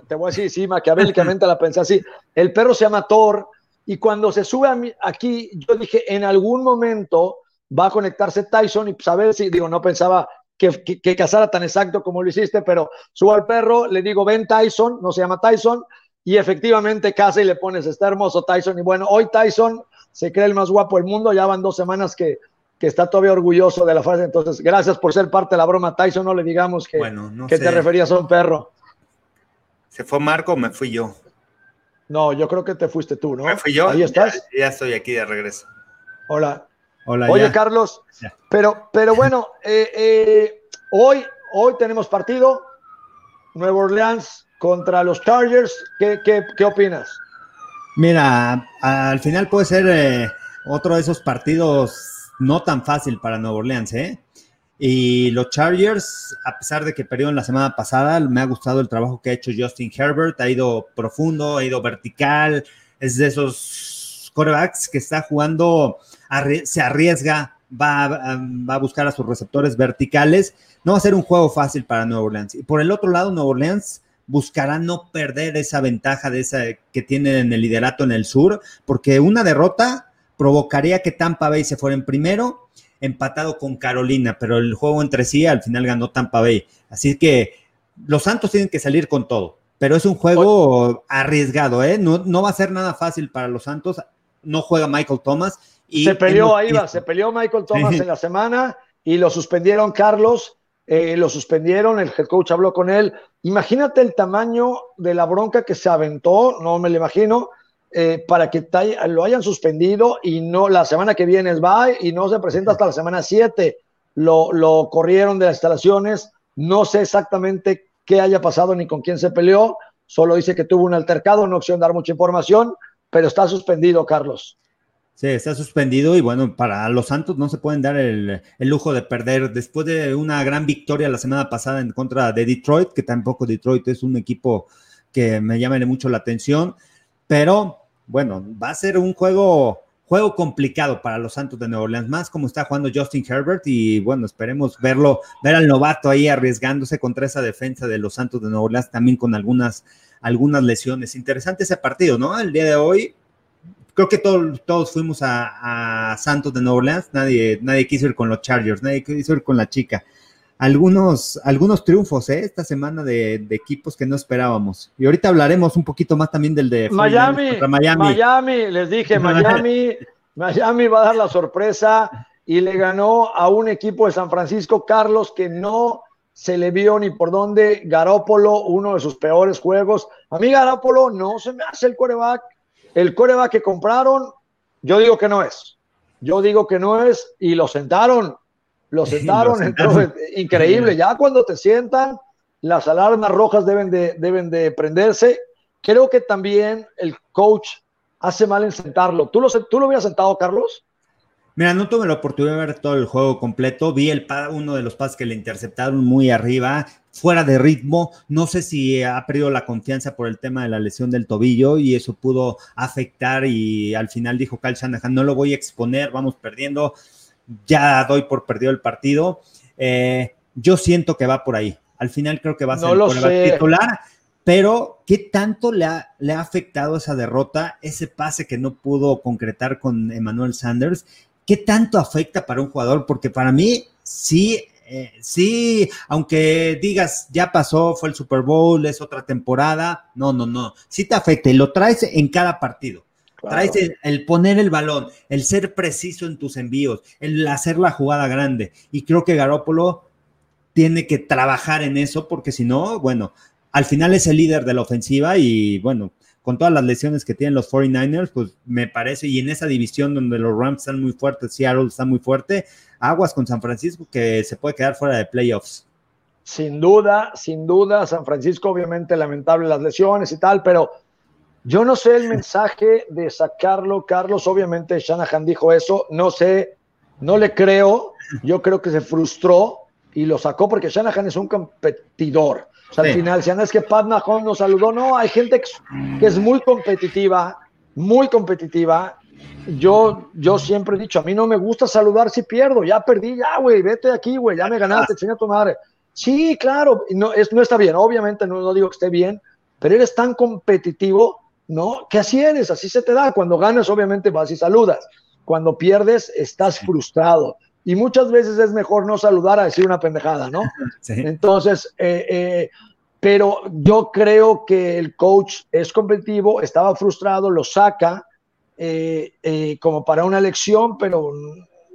te voy a decir, sí, maquiavélicamente la pensé así. El perro se llama Thor. Y cuando se sube aquí, yo dije, en algún momento va a conectarse Tyson y pues a ver si, digo, no pensaba que, que, casara tan exacto como lo hiciste, pero subo al perro, le digo, ven Tyson, no se llama Tyson, y efectivamente casa y le pones, está hermoso Tyson. Y bueno, hoy Tyson se cree el más guapo del mundo, ya van dos semanas que, que está todavía orgulloso de la frase. Entonces, gracias por ser parte de la broma, Tyson. No le digamos que, que te referías a un perro. ¿Se fue Marco o me fui yo? No, yo creo que te fuiste tú, ¿no? ¿Me fui yo? Ahí estás. Ya, estoy aquí de regreso. Hola. Hola. Oye, Carlos, pero, pero bueno, eh, eh, hoy, hoy tenemos partido. Nuevo Orleans contra los Chargers. ¿Qué, qué, opinas? Mira, al final puede ser eh, otro de esos partidos no tan fácil para Nuevo Orleans, ¿eh? Y los Chargers, a pesar de que perdieron la semana pasada, me ha gustado el trabajo que ha hecho Justin Herbert. Ha ido profundo, ha ido vertical. Es de esos corebacks que está jugando, se arriesga, va, va a buscar a sus receptores verticales. No va a ser un juego fácil para Nuevo Orleans. Y por el otro lado, Nuevo Orleans buscará no perder esa ventaja de esa que tienen en el liderato en el sur, porque una derrota provocaría que Tampa Bay se fuera en primero, empatado con Carolina, pero el juego entre sí al final ganó Tampa Bay. Así que los Santos tienen que salir con todo, pero es un juego arriesgado, ¿eh? No, no va a ser nada fácil para los Santos. No juega Michael Thomas. Y se peleó, ahí va, se peleó Michael Thomas en la semana y lo suspendieron Carlos eh, lo suspendieron, el head coach habló con él. Imagínate el tamaño de la bronca que se aventó, no me lo imagino, eh, para que lo hayan suspendido y no la semana que viene va y no se presenta hasta la semana 7. Lo, lo corrieron de las instalaciones, no sé exactamente qué haya pasado ni con quién se peleó, solo dice que tuvo un altercado, no opción dar mucha información, pero está suspendido, Carlos. Sí, está suspendido y bueno, para los Santos no se pueden dar el, lujo de perder después de una gran victoria la semana pasada en contra de Detroit, que tampoco Detroit es un equipo que me llame mucho la atención, pero bueno, va a ser un juego, juego complicado para los Santos de Nueva Orleans, más como está jugando Justin Herbert y bueno, esperemos verlo, ver al novato ahí arriesgándose contra esa defensa de los Santos de Nueva Orleans, también con algunas, algunas lesiones. Interesante ese partido, ¿no? El día de hoy creo que todos fuimos a, Santos de Nueva Orleans, nadie, nadie quiso ir con los Chargers, nadie quiso ir con la chica. Algunos, algunos triunfos ¿eh? esta semana de, equipos que no esperábamos. Y ahorita hablaremos un poquito más también del de Miami, Miami. Miami, les dije, Miami, Miami va a dar la sorpresa y le ganó a un equipo de San Francisco, Carlos, que no se le vio ni por dónde. Garópolo, uno de sus peores juegos. A mí Garópolo no se me hace el quarterback el coreback que compraron, yo digo que no es. Yo digo que no es y lo sentaron. Lo sentaron, increíble. Ya cuando te sientan, las alarmas rojas deben de, deben de prenderse. Creo que también el coach hace mal en sentarlo. ¿Tú lo, tú lo hubieras sentado, Carlos? Mira, no tuve la oportunidad de ver todo el juego completo. Vi el uno de los pases que le interceptaron muy arriba, fuera de ritmo. No sé si ha perdido la confianza por el tema de la lesión del tobillo y eso pudo afectar. Y al final dijo Kyle Shanahan: No lo voy a exponer, vamos perdiendo. Ya doy por perdido el partido. Eh, yo siento que va por ahí. Al final creo que va a ser el titular. Pero, ¿qué tanto le ha, le ha afectado esa derrota, ese pase que no pudo concretar con Emmanuel Sanders? ¿qué tanto afecta para un jugador? Porque para mí sí, eh, sí, aunque digas, ya pasó, fue el Super Bowl, es otra temporada, no, no, no, sí te afecta y lo traes en cada partido. Traes el, poner el balón, el ser preciso en tus envíos, el hacer la jugada grande. Y creo que Garópolo tiene que trabajar en eso porque si no, bueno, al final es el líder de la ofensiva y bueno, con todas las lesiones que tienen los 49ers, pues me parece, y en esa división donde los Rams están muy fuertes, Seattle está muy fuerte, aguas con San Francisco que se puede quedar fuera de playoffs. Sin duda, sin duda, San Francisco obviamente lamentable las lesiones y tal, pero yo no sé el mensaje de sacarlo, Carlos, obviamente Shanahan dijo eso, no sé, no le creo, yo creo que se frustró y lo sacó porque Shanahan es un competidor. Al final, si es que Pat Mahomes nos saludó, no, hay gente que es muy competitiva, muy competitiva. Yo, yo siempre he dicho, a mí no me gusta saludar si pierdo, ya perdí, ya, güey, vete aquí, güey, ya me ganaste, chinga tu madre. Sí, claro, no, es, no está bien, obviamente no, no digo que esté bien, pero eres tan competitivo, ¿no? Que así eres, así se te da. Cuando ganas, obviamente vas y saludas. Cuando pierdes, estás frustrado. y muchas veces es mejor no saludar a decir una pendejada, ¿no? Entonces, eh, eh, pero yo creo que el coach es competitivo, estaba frustrado, lo saca eh, como para una elección, pero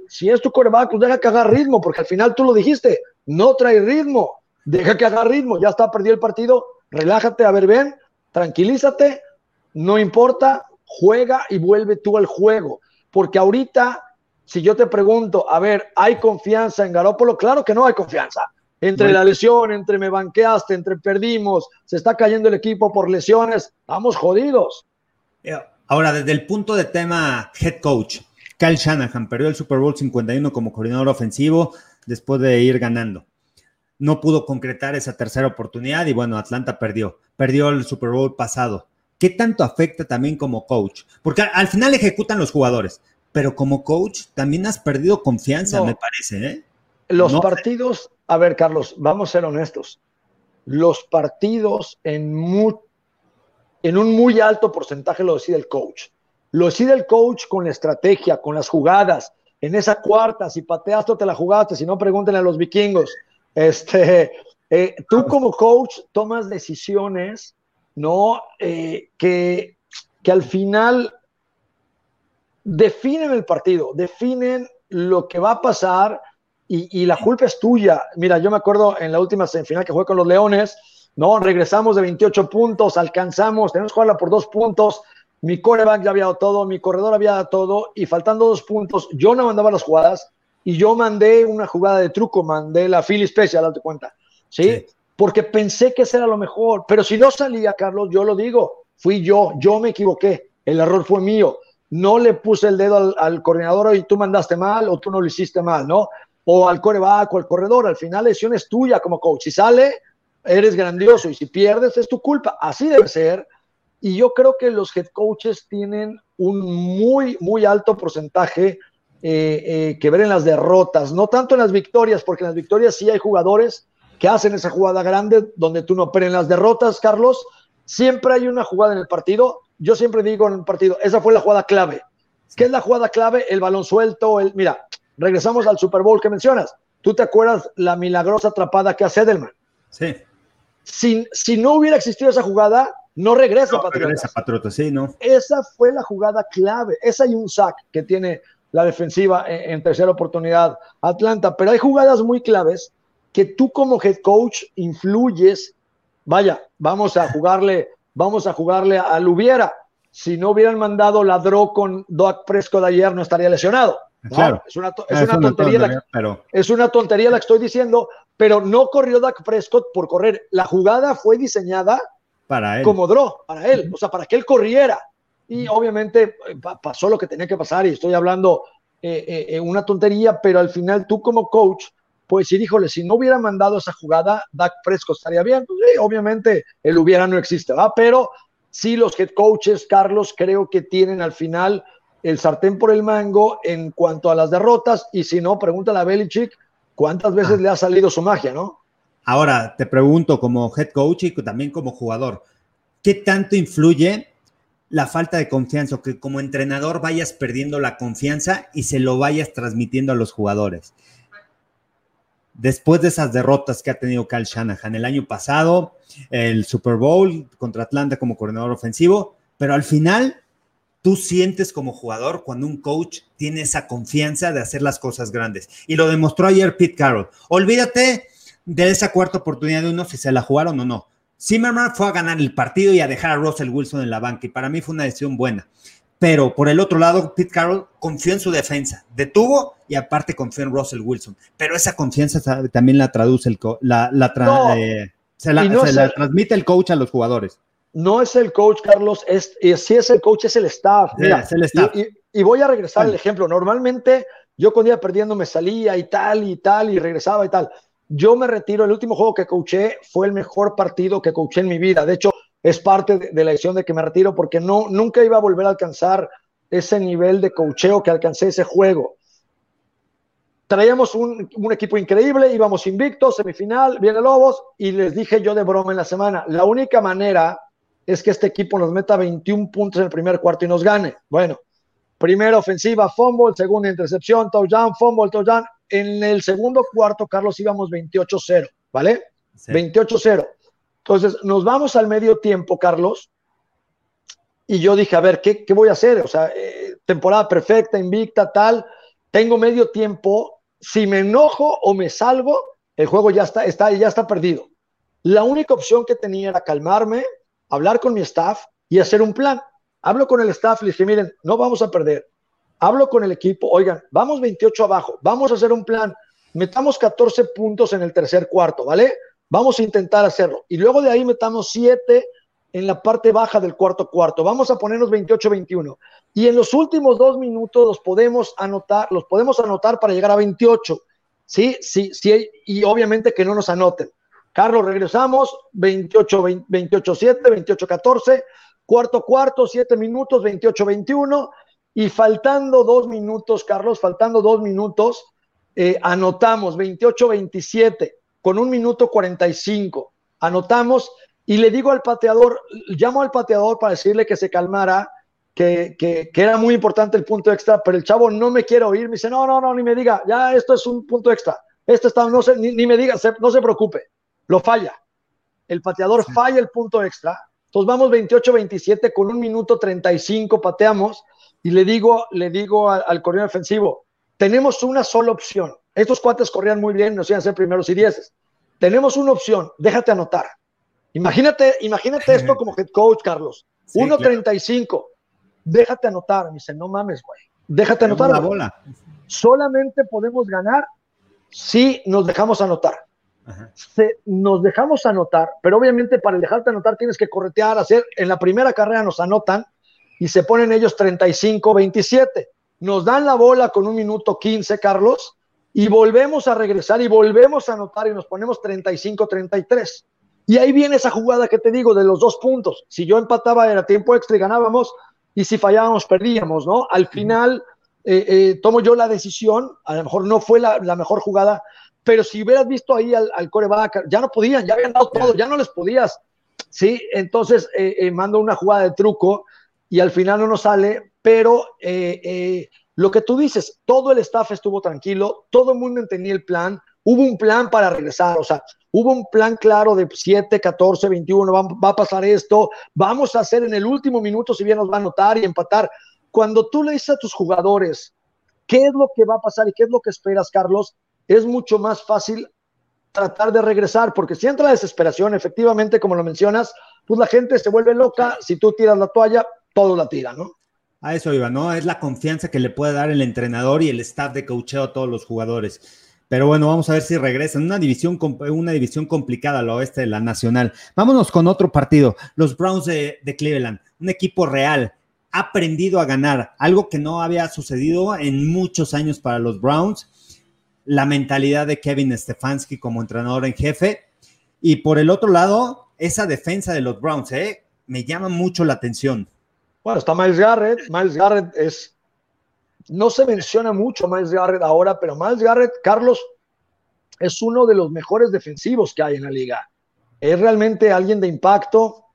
si es tu coreback, pues deja que haga ritmo, porque al final tú lo dijiste, no trae ritmo, deja que haga ritmo, ya está perdido el partido, relájate, a ver, ven, tranquilízate, no importa, juega y vuelve tú al juego, porque ahorita, si yo te pregunto, a ver, ¿hay confianza en Garópolo? Claro que no hay confianza. Entre la lesión, entre me banqueaste, entre perdimos, se está cayendo el equipo por lesiones, estamos jodidos. Ahora, desde el punto de tema head coach, Kyle Shanahan perdió el Super Bowl 51 como coordinador ofensivo después de ir ganando. No pudo concretar esa tercera oportunidad y bueno, Atlanta perdió. Perdió el Super Bowl pasado. ¿Qué tanto afecta también como coach? Porque al final ejecutan los jugadores, pero como coach también has perdido confianza, me parece. ¿eh? Los partidos, a ver, Carlos, vamos a ser honestos. Los partidos en, en un muy alto porcentaje lo decide el coach. Lo decide el coach con la estrategia, con las jugadas. En esa cuarta, si pateaste te la jugaste, si no, pregúntenle a los vikingos. Este, eh, tú como coach tomas decisiones ¿no? Eh, que, que al final definen el partido, definen lo que va a pasar y, la culpa es tuya. Mira, yo me acuerdo en la última semifinal que jugué con los Leones, ¿no? Regresamos de 28 puntos, alcanzamos, tenemos que jugarla por dos puntos. Mi coreback ya había dado todo, mi corredor había dado todo, y faltando dos puntos, yo no mandaba las jugadas y yo mandé una jugada de truco, mandé la Philly Special, date cuenta. ¿sí? Porque pensé que ese era lo mejor. Pero si no salía, Carlos, yo lo digo, fui yo, yo me equivoqué, el error fue mío. No le puse el dedo al, coordinador y tú mandaste mal o tú no lo hiciste mal, ¿no? O al coreback o al corredor, al final la decisión es tuya como coach. Si sale, eres grandioso y si pierdes es tu culpa. Así debe ser. Y yo creo que los head coaches tienen un muy, muy alto porcentaje eh, eh, que ver en las derrotas, no tanto en las victorias, porque en las victorias sí hay jugadores que hacen esa jugada grande donde tú no, pero en las derrotas, Carlos, siempre hay una jugada en el partido. Yo siempre digo en el partido, esa fue la jugada clave. ¿Qué es la jugada clave? El balón suelto, el, mira, regresamos al Super Bowl que mencionas. ¿Tú te acuerdas la milagrosa atrapada que hace Edelman? Sí. Si, si no hubiera existido esa jugada, no regresa no, Regresa Patriota, sí, ¿no? Esa fue la jugada clave. Esa hay un sack que tiene la defensiva en, en, tercera oportunidad Atlanta, pero hay jugadas muy claves que tú como head coach influyes, vaya, vamos a jugarle, vamos a jugarle al hubiera. Si no hubieran mandado ladró con Doug Prescott ayer, no estaría lesionado. Claro. Es una, es, una, tontería, la, pero... es una tontería la que estoy diciendo, pero no corrió Doug Prescott por correr. La jugada fue diseñada para él. como draw, para él, o sea, para que él corriera. Y obviamente eh, pasó lo que tenía que pasar y estoy hablando eh, eh, una tontería, pero al final tú como coach pues decir, híjole, si no hubiera mandado esa jugada, Dak Fresco estaría bien. Pues, obviamente el hubiera no existe, ¿va? Pero sí los head coaches, Carlos, creo que tienen al final el sartén por el mango en cuanto a las derrotas. Y si no, pregúntale a Belichick cuántas veces ah. le ha salido su magia, ¿no? Ahora te pregunto como head coach y también como jugador, ¿qué tanto influye la falta de confianza o que como entrenador vayas perdiendo la confianza y se lo vayas transmitiendo a los jugadores? Después de esas derrotas que ha tenido Kyle Shanahan el año pasado, el Super Bowl contra Atlanta como coordinador ofensivo, pero al final tú sientes como jugador cuando un coach tiene esa confianza de hacer las cosas grandes. Y lo demostró ayer Pete Carroll. Olvídate de esa cuarta oportunidad de uno si se la jugaron o no. Zimmerman fue a ganar el partido y a dejar a Russell Wilson en la banca y para mí fue una decisión buena. Pero por el otro lado, Pete Carroll confió en su defensa, detuvo y aparte confió en Russell Wilson. Pero esa confianza también la traduce el la, eh, se, la, transmite el coach a los jugadores. No es el coach, Carlos, es, si es el coach, es el staff. Mira, es el staff. Y, voy a regresar al ejemplo. Normalmente yo cuando iba perdiendo me salía y tal y tal y regresaba y tal. Yo me retiro, el último juego que coaché fue el mejor partido que coaché en mi vida. De hecho, es parte de, la decisión de que me retiro porque no, nunca iba a volver a alcanzar ese nivel de cocheo que alcancé ese juego. Traíamos un, equipo increíble, íbamos invictos, semifinal, viene Lobos, y les dije yo de broma en la semana, la única manera es que este equipo nos meta 21 puntos en el primer cuarto y nos gane. Bueno, primera ofensiva, fumble, segunda intercepción, touchdown, fumble, touchdown, en el segundo cuarto, Carlos, íbamos 28-0, ¿vale? 28-0. Entonces, nos vamos al medio tiempo, Carlos, y yo dije, a ver, ¿qué, qué voy a hacer? O sea, eh, temporada perfecta, invicta, tal, tengo medio tiempo, si me enojo o me salgo, el juego ya está, está, ya está perdido. La única opción que tenía era calmarme, hablar con mi staff y hacer un plan. Hablo con el staff le dije, miren, no vamos a perder. Hablo con el equipo, oigan, vamos 28 abajo, vamos a hacer un plan. Metamos 14 puntos en el tercer cuarto, ¿vale? Vamos a intentar hacerlo. Y luego de ahí metamos 7 en la parte baja del cuarto cuarto. Vamos a ponernos 28-21. Y en los últimos dos minutos los podemos anotar, los podemos anotar para llegar a 28. Sí, sí, sí, y obviamente que no nos anoten. Carlos, regresamos, 28, 28, 7, 28, 14, cuarto, cuarto, 7 minutos, 28, 21, y faltando dos minutos, Carlos, faltando dos minutos, eh, anotamos 28, 27, con un minuto 45, anotamos, y le digo al pateador, llamo al pateador para decirle que se calmara, que, que, que, era muy importante el punto extra, pero el chavo no me quiere oír, me dice, no, no, no, ni me diga, ya esto es un punto extra, esto está, no se, ni, ni me diga, se, no se preocupe lo falla. El pateador sí. falla el punto extra. Entonces vamos 28-27 con un minuto 35 pateamos y le digo, le digo al, al corredor ofensivo, tenemos una sola opción. Estos cuates corrían muy bien, nos iban a ser primeros y dieces. Tenemos una opción, déjate anotar. Imagínate, imagínate esto como head coach, Carlos. Sí, 1.35, claro. déjate anotar. Me dice, no mames, güey. Déjate anotar. La bola. Solamente podemos ganar si nos dejamos anotar. Se, nos dejamos anotar, pero obviamente para el dejarte anotar tienes que corretear, hacer, en la primera carrera nos anotan y se ponen ellos 35-27. Nos dan la bola con un minuto 15, Carlos, y volvemos a regresar y volvemos a anotar y nos ponemos 35-33. Y ahí viene esa jugada que te digo de los dos puntos. Si yo empataba era tiempo extra y ganábamos, y si fallábamos perdíamos, ¿no? Al final eh, eh, tomo yo la decisión, a lo mejor no fue la, la mejor jugada, pero si hubieras visto ahí al, al coreback, ya no podían, ya habían dado todo, ya no les podías, ¿sí? Entonces eh, mando una jugada de truco y al final no nos sale, pero lo que tú dices, todo el staff estuvo tranquilo, todo el mundo entendía el plan, hubo un plan para regresar, o sea, hubo un plan claro de 7, 14, 21, va, a pasar esto, vamos a hacer en el último minuto si bien nos va a anotar y empatar. Cuando tú le dices a tus jugadores qué es lo que va a pasar y qué es lo que esperas, Carlos, es mucho más fácil tratar de regresar, porque si entra la desesperación, efectivamente, como lo mencionas, pues la gente se vuelve loca, si tú tiras la toalla, todos la tiran, ¿no? A eso iba, ¿no? Es la confianza que le puede dar el entrenador y el staff de coacheo a todos los jugadores. Pero bueno, vamos a ver si regresan. Una división, una división complicada al oeste de la Nacional. Vámonos con otro partido. Los Browns de, de Cleveland, un equipo real, ha aprendido a ganar, algo que no había sucedido en muchos años para los Browns la mentalidad de Kevin Stefanski como entrenador en jefe. Y por el otro lado, esa defensa de los Browns, ¿eh? me llama mucho la atención. Bueno, está Miles Garrett. Miles Garrett es. No se menciona mucho Miles Garrett ahora, pero Miles Garrett, Carlos, es uno de los mejores defensivos que hay en la liga. Es realmente alguien de impacto.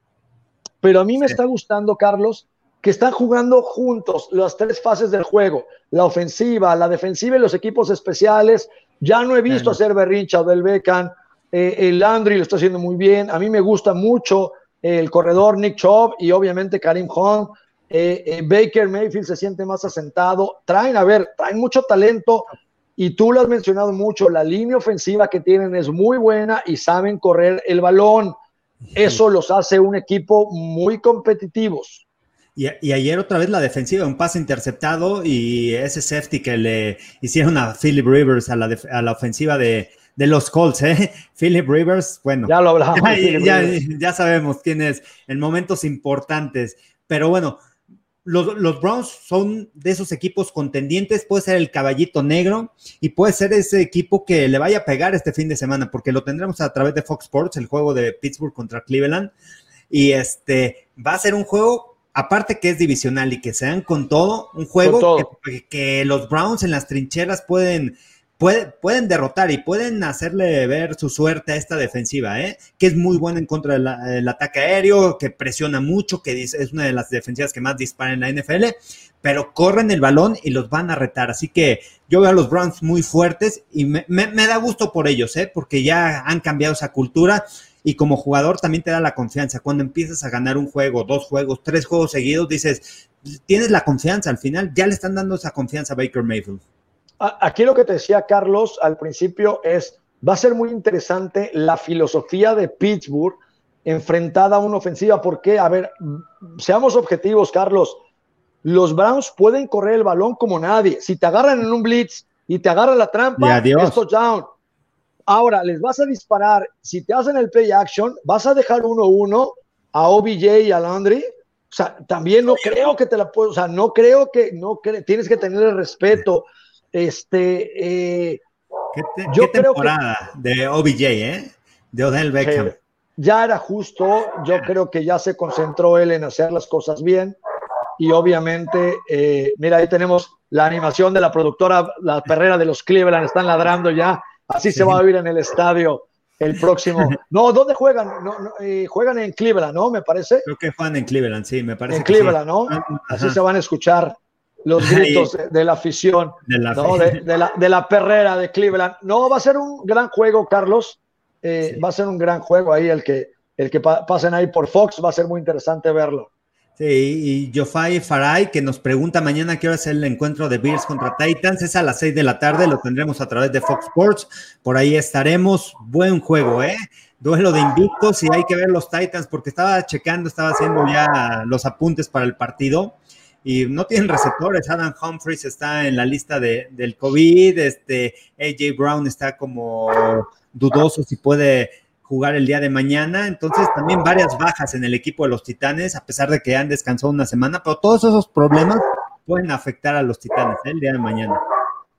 Pero a mí me sí. está gustando, Carlos, que están jugando juntos las tres fases del juego, la ofensiva, la defensiva y los equipos especiales. Ya no he visto hacer berrincha del Beckham, eh, el Landry lo está haciendo muy bien. A mí me gusta mucho el corredor Nick Chubb y obviamente Karim Hunt. Eh, eh, Baker Mayfield se siente más asentado. Traen, a ver, traen mucho talento y tú lo has mencionado mucho. La línea ofensiva que tienen es muy buena y saben correr el balón. Eso los hace un equipo muy competitivos. Y, y, ayer otra vez la defensiva, un pase interceptado y ese safety que le hicieron a Philip Rivers a la, a la ofensiva de, de, los Colts, ¿eh? Philip Rivers, bueno. Ya lo hablamos. Ya, ya, ya, sabemos quién es en momentos importantes. Pero bueno, los, los, Browns son de esos equipos contendientes, puede ser el caballito negro y puede ser ese equipo que le vaya a pegar este fin de semana, porque lo tendremos a través de Fox Sports, el juego de Pittsburgh contra Cleveland. Y este va a ser un juego aparte que es divisional y que sean con todo, un juego todo. Que, que, los Browns en las trincheras pueden, pueden derrotar y pueden hacerle ver su suerte a esta defensiva, ¿eh? que es muy buena en contra del ataque aéreo, que presiona mucho, que es una de las defensivas que más dispara en la NFL, pero corren el balón y los van a retar. Así que yo veo a los Browns muy fuertes y me, da gusto por ellos, ¿eh? porque ya han cambiado esa cultura y como jugador también te da la confianza. Cuando empiezas a ganar un juego, dos juegos, tres juegos seguidos, dices, tienes la confianza al final, ya le están dando esa confianza a Baker Mayfield. Aquí lo que te decía Carlos al principio es, va a ser muy interesante la filosofía de Pittsburgh enfrentada a una ofensiva, porque, a ver, seamos objetivos, Carlos, los Browns pueden correr el balón como nadie. Si te agarran en un blitz y te agarran la trampa, es touchdown. Ahora, les vas a disparar, si te hacen el play action, vas a dejar uno uno a OBJ y a Landry. O sea, también no creo que te la puedo, o sea, no creo que, no tienes que tener el respeto. Este, eh, ¿Qué, yo temporada de OBJ, ¿eh? De Odell Beckham. ya era justo, yo creo que ya se concentró él en hacer las cosas bien y obviamente, eh, mira, ahí tenemos la animación de la productora, la perrera de los Cleveland, están ladrando ya, así se va a oír en el estadio el próximo. No, ¿dónde juegan? No, eh, juegan en Cleveland, ¿no? Me parece. Creo que juegan en Cleveland, sí, me parece. En Cleveland, ¿no? Así se van a escuchar los gritos de, la afición, de la, de, la, perrera de Cleveland. No, va a ser un gran juego, Carlos. Eh, va a ser un gran juego ahí el que, el que pasen ahí por Fox. Va a ser muy interesante verlo. Sí, y Jofai Faray que nos pregunta mañana qué hora es el encuentro de Bears contra Titans. Es a las 6 de la tarde, lo tendremos a través de Fox Sports. Por ahí estaremos. Buen juego, ¿eh? Duelo de invictos y hay que ver los Titans porque estaba checando, estaba haciendo ya los apuntes para el partido y no tienen receptores. Adam Humphries está en la lista de, del COVID, este AJ Brown está como dudoso si puede jugar el día de mañana. Entonces, también varias bajas en el equipo de los Titanes, a pesar de que han descansado una semana, pero todos esos problemas pueden afectar a los Titanes ¿eh? el día de mañana.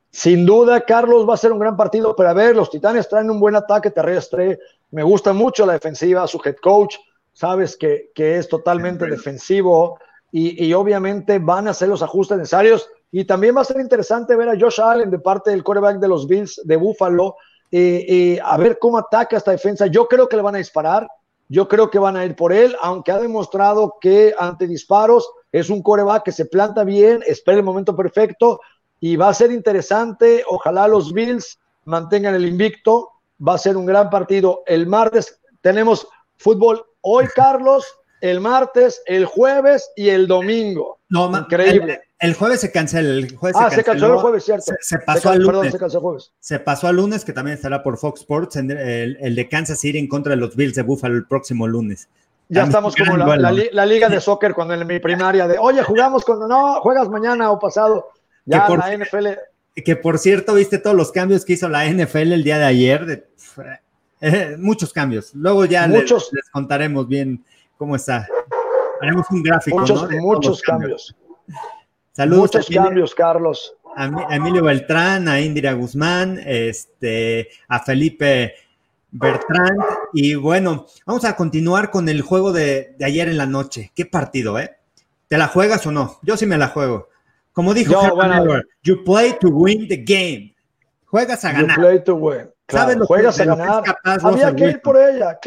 Sin duda, Carlos, va a ser un gran partido, pero a ver, los Titanes traen un buen ataque terrestre. Me gusta mucho la defensiva, su head coach, sabes que, que es totalmente defensivo y, obviamente van a hacer los ajustes necesarios. Y también va a ser interesante ver a Josh Allen de parte del quarterback de los Bills de Buffalo, eh, eh, a ver cómo ataca esta defensa. Yo creo que le van a disparar, yo creo que van a ir por él, aunque ha demostrado que ante disparos es un coreback que se planta bien, espera el momento perfecto y va a ser interesante. Ojalá los Bills mantengan el invicto. Va a ser un gran partido. El martes tenemos fútbol. Hoy, Carlos, el martes, el jueves y el domingo. No, increíble. El, jueves se cancela. El jueves ah, se, canceló el jueves, cierto. Se, pasó al lunes. se canceló el jueves. Se pasó al lunes, que también estará por Fox Sports, el, de Kansas City en contra de los Bills de Buffalo el próximo lunes. Ya estamos como la, liga de soccer cuando en mi primaria de, oye, jugamos cuando no, juegas mañana o pasado. Ya por, la NFL. Que por cierto, viste todos los cambios que hizo la NFL el día de ayer. Eh, muchos cambios. Luego ya muchos, les contaremos bien ¿Cómo está? Haremos un gráfico. Muchos, muchos cambios. Saludos. Muchos cambios, Carlos. A, Emilio Beltrán, a Indira Guzmán, este, a Felipe Bertrand. Y bueno, vamos a continuar con el juego de, ayer en la noche. ¿Qué partido, eh? ¿Te la juegas o no? Yo sí me la juego. Como dijo you play to win the game. Juegas a ganar. You play to win. ¿Sabes lo juegas a ganar. Había que ir por ella.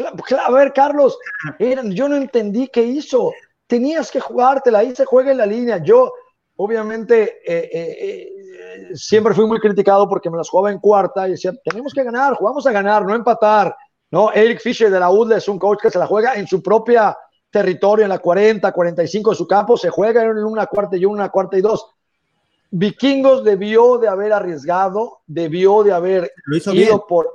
a ver, Carlos, yo no entendí qué hizo. Tenías que jugártela, ahí se juega en la línea. Yo, obviamente, eh, eh, eh, siempre fui muy criticado porque me las jugaba en cuarta y decía, tenemos que ganar, jugamos a ganar, no empatar. ¿no? Eric Fisher de la UDLE es un coach que se la juega en su propia territorio, en la 40, 45 de su campo, se juega en una cuarta y una, cuarta y dos. Vikingos debió de haber arriesgado, debió de haber lo hizo ido bien. por.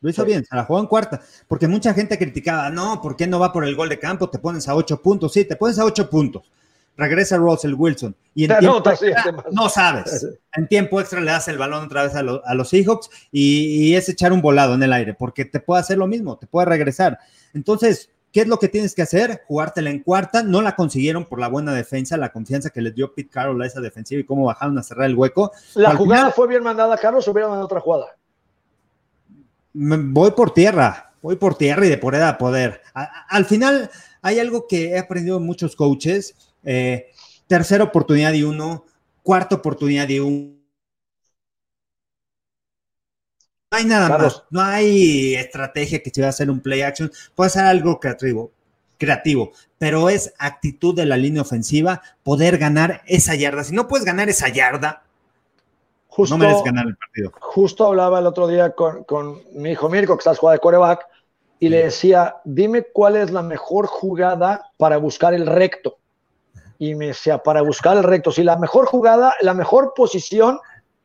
Lo hizo bien, se la jugó en cuarta, porque mucha gente criticaba, no, ¿por qué no va por el gol de campo? Te pones a ocho puntos, sí, te pones a ocho puntos. Regresa Russell Wilson y en tiempo extra, no sabes. En tiempo extra le das el balón otra vez a, los Seahawks y, y es echar un volado en el aire, porque te puede hacer lo mismo, te puede regresar. Entonces, ¿Qué es lo que tienes que hacer? Jugártela en cuarta. No la consiguieron por la buena defensa, la confianza que les dio Pete Carroll a esa defensiva y cómo bajaron a cerrar el hueco. ¿La jugada fue bien mandada, Carlos, o hubiera mandado otra jugada? Voy por tierra, voy por tierra y de poder a poder. al final, hay algo que he aprendido muchos coaches. Eh, tercera oportunidad de uno, cuarta oportunidad de uno No hay nada más, no hay estrategia que se va a hacer un play action, puede ser algo creativo, creativo, pero es actitud de la línea ofensiva poder ganar esa yarda. Si no puedes ganar esa yarda, justo, no mereces ganar el partido. Justo hablaba el otro día con, mi hijo Mirko, que está jugando de coreback, y le decía, dime cuál es la mejor jugada para buscar el recto. Y me decía, para buscar el recto, sí, la mejor jugada, la mejor posición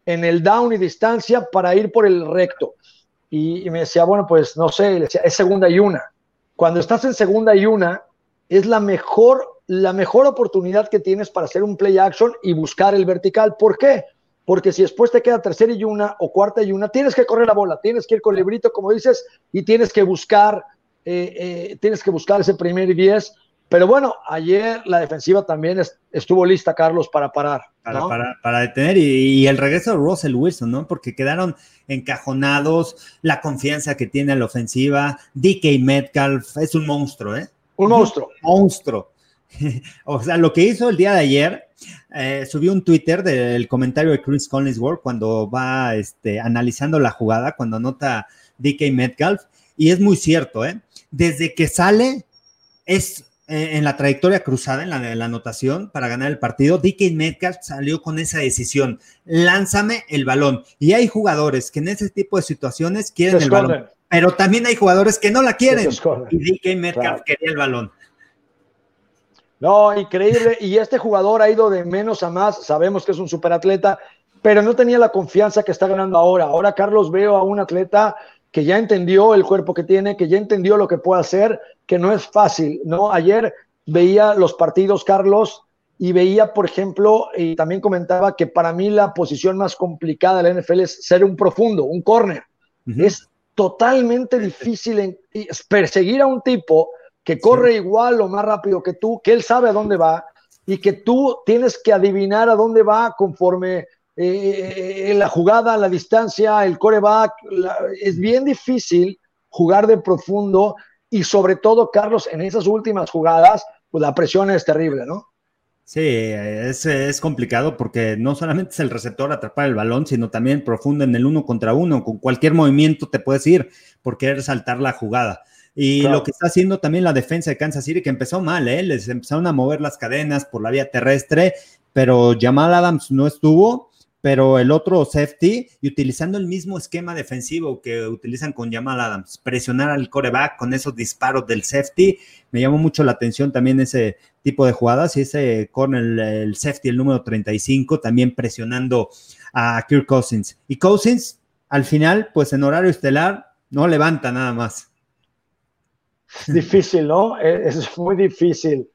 en el down y distancia para ir por el recto. Y, me decía, bueno, pues no sé, decía, es segunda y una. Cuando estás en segunda y una, es la mejor, la mejor oportunidad que tienes para hacer un play action y buscar el vertical. ¿Por qué? Porque si después te queda tercera y una o cuarta y una, tienes que correr la bola, tienes que ir con librito, como dices, y tienes que buscar, eh, eh, tienes que buscar ese primer 10 pero bueno, ayer la defensiva también estuvo lista, Carlos, para parar. Para, detener y, el regreso de Russell Wilson, ¿no? Porque quedaron encajonados, la confianza que tiene la ofensiva. DK Metcalf es un monstruo, ¿eh? Un monstruo. Un monstruo. o sea, lo que hizo el día de ayer, eh, subió un Twitter del comentario de Chris Collinsworth cuando va este, analizando la jugada, cuando anota DK Metcalf, y es muy cierto, ¿eh? Desde que sale, es en la trayectoria cruzada, en la, anotación para ganar el partido, DK Metcalf salió con esa decisión, lánzame el balón. Y hay jugadores que en ese tipo de situaciones quieren el balón, pero también hay jugadores que no la quieren. Y DK Metcalf quería el balón. No, increíble. Y este jugador ha ido de menos a más. Sabemos que es un superatleta, pero no tenía la confianza que está ganando ahora. Ahora, Carlos, veo a un atleta que ya entendió el cuerpo que tiene, que ya entendió lo que puede hacer, que no es fácil, ¿no? Ayer veía los partidos, Carlos, y veía, por ejemplo, y también comentaba que para mí la posición más complicada de la NFL es ser un profundo, un corner. Es totalmente difícil perseguir a un tipo que corre igual o más rápido que tú, que él sabe a dónde va y que tú tienes que adivinar a dónde va conforme eh, la jugada, la distancia, el coreback, es bien difícil jugar de profundo y sobre todo, Carlos, en esas últimas jugadas, pues la presión es terrible, ¿no? Sí, es, es, complicado porque no solamente es el receptor atrapar el balón, sino también profundo en el uno contra uno. Con cualquier movimiento te puedes ir por querer saltar la jugada. Y lo que está haciendo también la defensa de Kansas City, que empezó mal, ¿eh? les empezaron a mover las cadenas por la vía terrestre, pero Jamal Adams no estuvo pero el otro safety y utilizando el mismo esquema defensivo que utilizan con Jamal Adams, presionar al coreback con esos disparos del safety, me llamó mucho la atención también ese tipo de jugadas y ese con el, safety, el número 35, también presionando a Kirk Cousins. Y Cousins, al final, pues en horario estelar, no levanta nada más. Difícil, ¿no? Es muy difícil.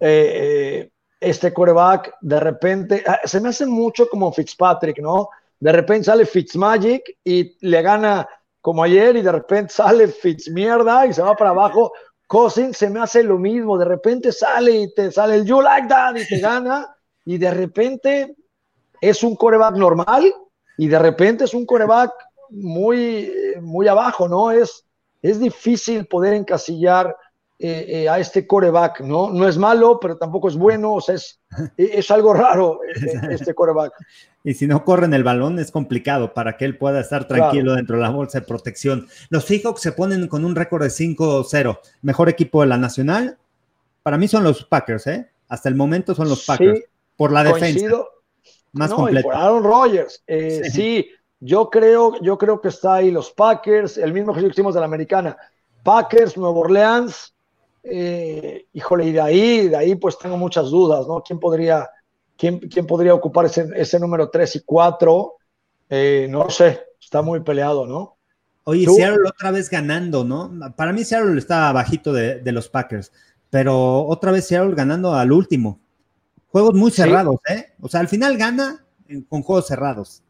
Eh, eh este coreback de repente, ah, se me hace mucho como Fitzpatrick, ¿no? De repente sale Fitzmagic y le gana como ayer y de repente sale Fitzmierda y se va para abajo. Cousins se me hace lo mismo, de repente sale y te sale el You Like That y te gana y de repente es un coreback normal y de repente es un coreback muy, muy abajo, ¿no? Es, es difícil poder encasillar eh, eh, a este coreback, ¿no? No es malo, pero tampoco es bueno, o sea, es, es algo raro eh, este coreback. Y si no corren el balón es complicado para que él pueda estar tranquilo dentro de la bolsa de protección. Los Seahawks se ponen con un récord de 5-0, mejor equipo de la nacional. Para mí son los Packers, ¿eh? Hasta el momento son los Packers. por la defensa. Más no, por Aaron Rodgers. sí. sí. yo creo, yo creo que está ahí los Packers, el mismo que hicimos de la americana. Packers, Nuevo Orleans, eh, híjole, y de ahí, de ahí pues tengo muchas dudas, ¿no? ¿Quién podría, quién, quién podría ocupar ese, ese, número 3 y 4? Eh, no sé, está muy peleado, ¿no? Oye, Seattle otra vez ganando, ¿no? Para mí Seattle está bajito de, de, los Packers, pero otra vez Seattle ganando al último. Juegos muy cerrados, ¿eh? O sea, al final gana con juegos cerrados.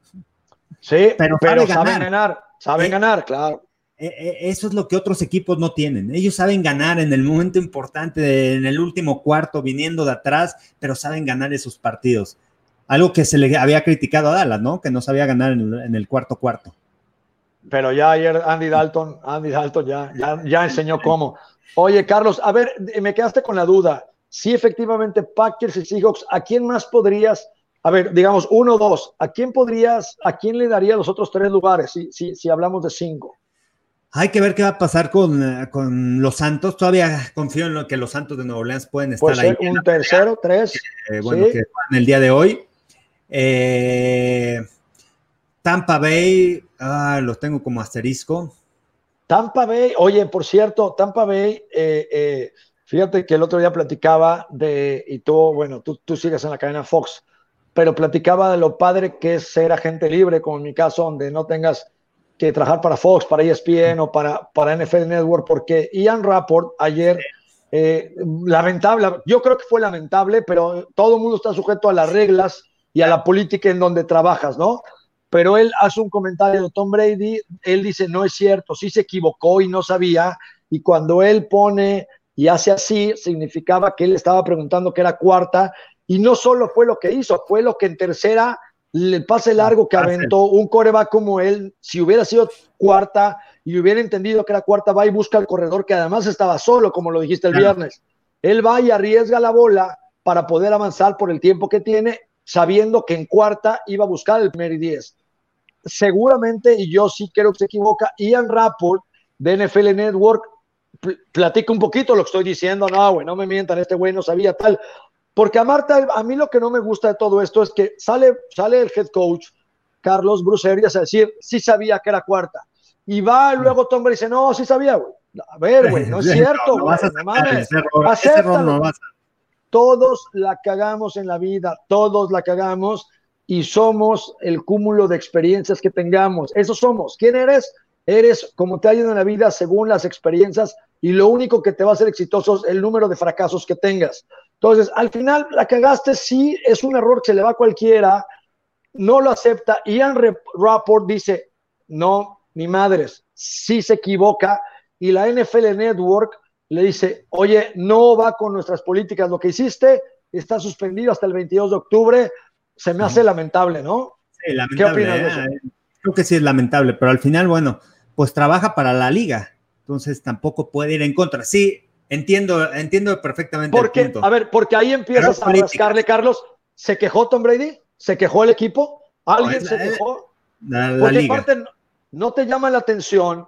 Sí, pero, saben ganar, saben ganar, claro. E, e, eso es lo que otros equipos no tienen. Ellos saben ganar en el momento importante, en el último cuarto, viniendo de atrás, pero saben ganar esos partidos. Algo que se le había criticado a Dallas, ¿no? Que no sabía ganar en el, cuarto cuarto. Pero ya ayer Andy Dalton, Andy Dalton ya, ya, enseñó cómo. Oye, Carlos, a ver, me quedaste con la duda. Si efectivamente Packers y Seahawks, ¿a quién más podrías a ver, digamos uno, dos, ¿a quién podrías, a quién le daría los otros tres lugares si, si, si hablamos de cinco? Hay que ver qué va a pasar con, eh, con, los Santos. Todavía confío en lo que los Santos de Nueva Orleans pueden estar ahí. Un tercero, tres. Eh, bueno, que en el día de hoy. Eh, Tampa Bay, ah, los tengo como asterisco. Tampa Bay, oye, por cierto, Tampa Bay, fíjate que el otro día platicaba de, y tú, bueno, tú, tú sigues en la cadena Fox, pero platicaba de lo padre que es ser agente libre, como en mi caso, donde no tengas que trabajar para Fox, para ESPN o para, para NFL Network, porque Ian Rapport ayer, eh, lamentable, yo creo que fue lamentable, pero todo el mundo está sujeto a las reglas y a la política en donde trabajas, ¿no? Pero él hace un comentario de Tom Brady, él dice, no es cierto, sí se equivocó y no sabía, y cuando él pone y hace así, significaba que él estaba preguntando que era cuarta, y no solo fue lo que hizo, fue lo que en tercera el pase largo que aventó un coreback como él, si hubiera sido cuarta y hubiera entendido que era cuarta, va y busca al corredor que además estaba solo, como lo dijiste el viernes. Él va y arriesga la bola para poder avanzar por el tiempo que tiene, sabiendo que en cuarta iba a buscar el primer y diez. Seguramente, y yo sí creo que se equivoca, Ian Rapport de NFL Network platica un poquito lo que estoy diciendo, no, güey, no me mientan, este güey no sabía tal. Porque a Marta, a mí lo que no me gusta de todo esto es que sale, sale el head coach, Carlos Bruce Arias, a decir, sí sabía que era cuarta. Y va y luego Tom Brady dice, no, sí sabía, güey. A ver, güey, no es cierto, güey. No, Todos la cagamos en la vida, todos la cagamos y somos el cúmulo de experiencias que tengamos. Eso somos. ¿Quién eres? Eres como te ha ido en la vida según las experiencias y lo único que te va a hacer exitoso es el número de fracasos que tengas. Entonces, al final la cagaste, sí, es un error que se le va a cualquiera, no lo acepta. Ian Rapport dice, no, ni madres, sí se equivoca. Y la NFL Network le dice, oye, no va con nuestras políticas, lo que hiciste está suspendido hasta el 22 de octubre. Se me hace lamentable, ¿no? Sí, lamentable. ¿Qué opinas de eso? ¿eh? Creo que sí es lamentable, pero al final, bueno, pues trabaja para la liga, entonces tampoco puede ir en contra. Sí, Entiendo, entiendo perfectamente. Porque, el punto. a ver, porque ahí empiezas a rascarle, Carlos. ¿Se quejó Tom Brady? ¿Se quejó el equipo? ¿Alguien se quejó? porque parte no te llama la atención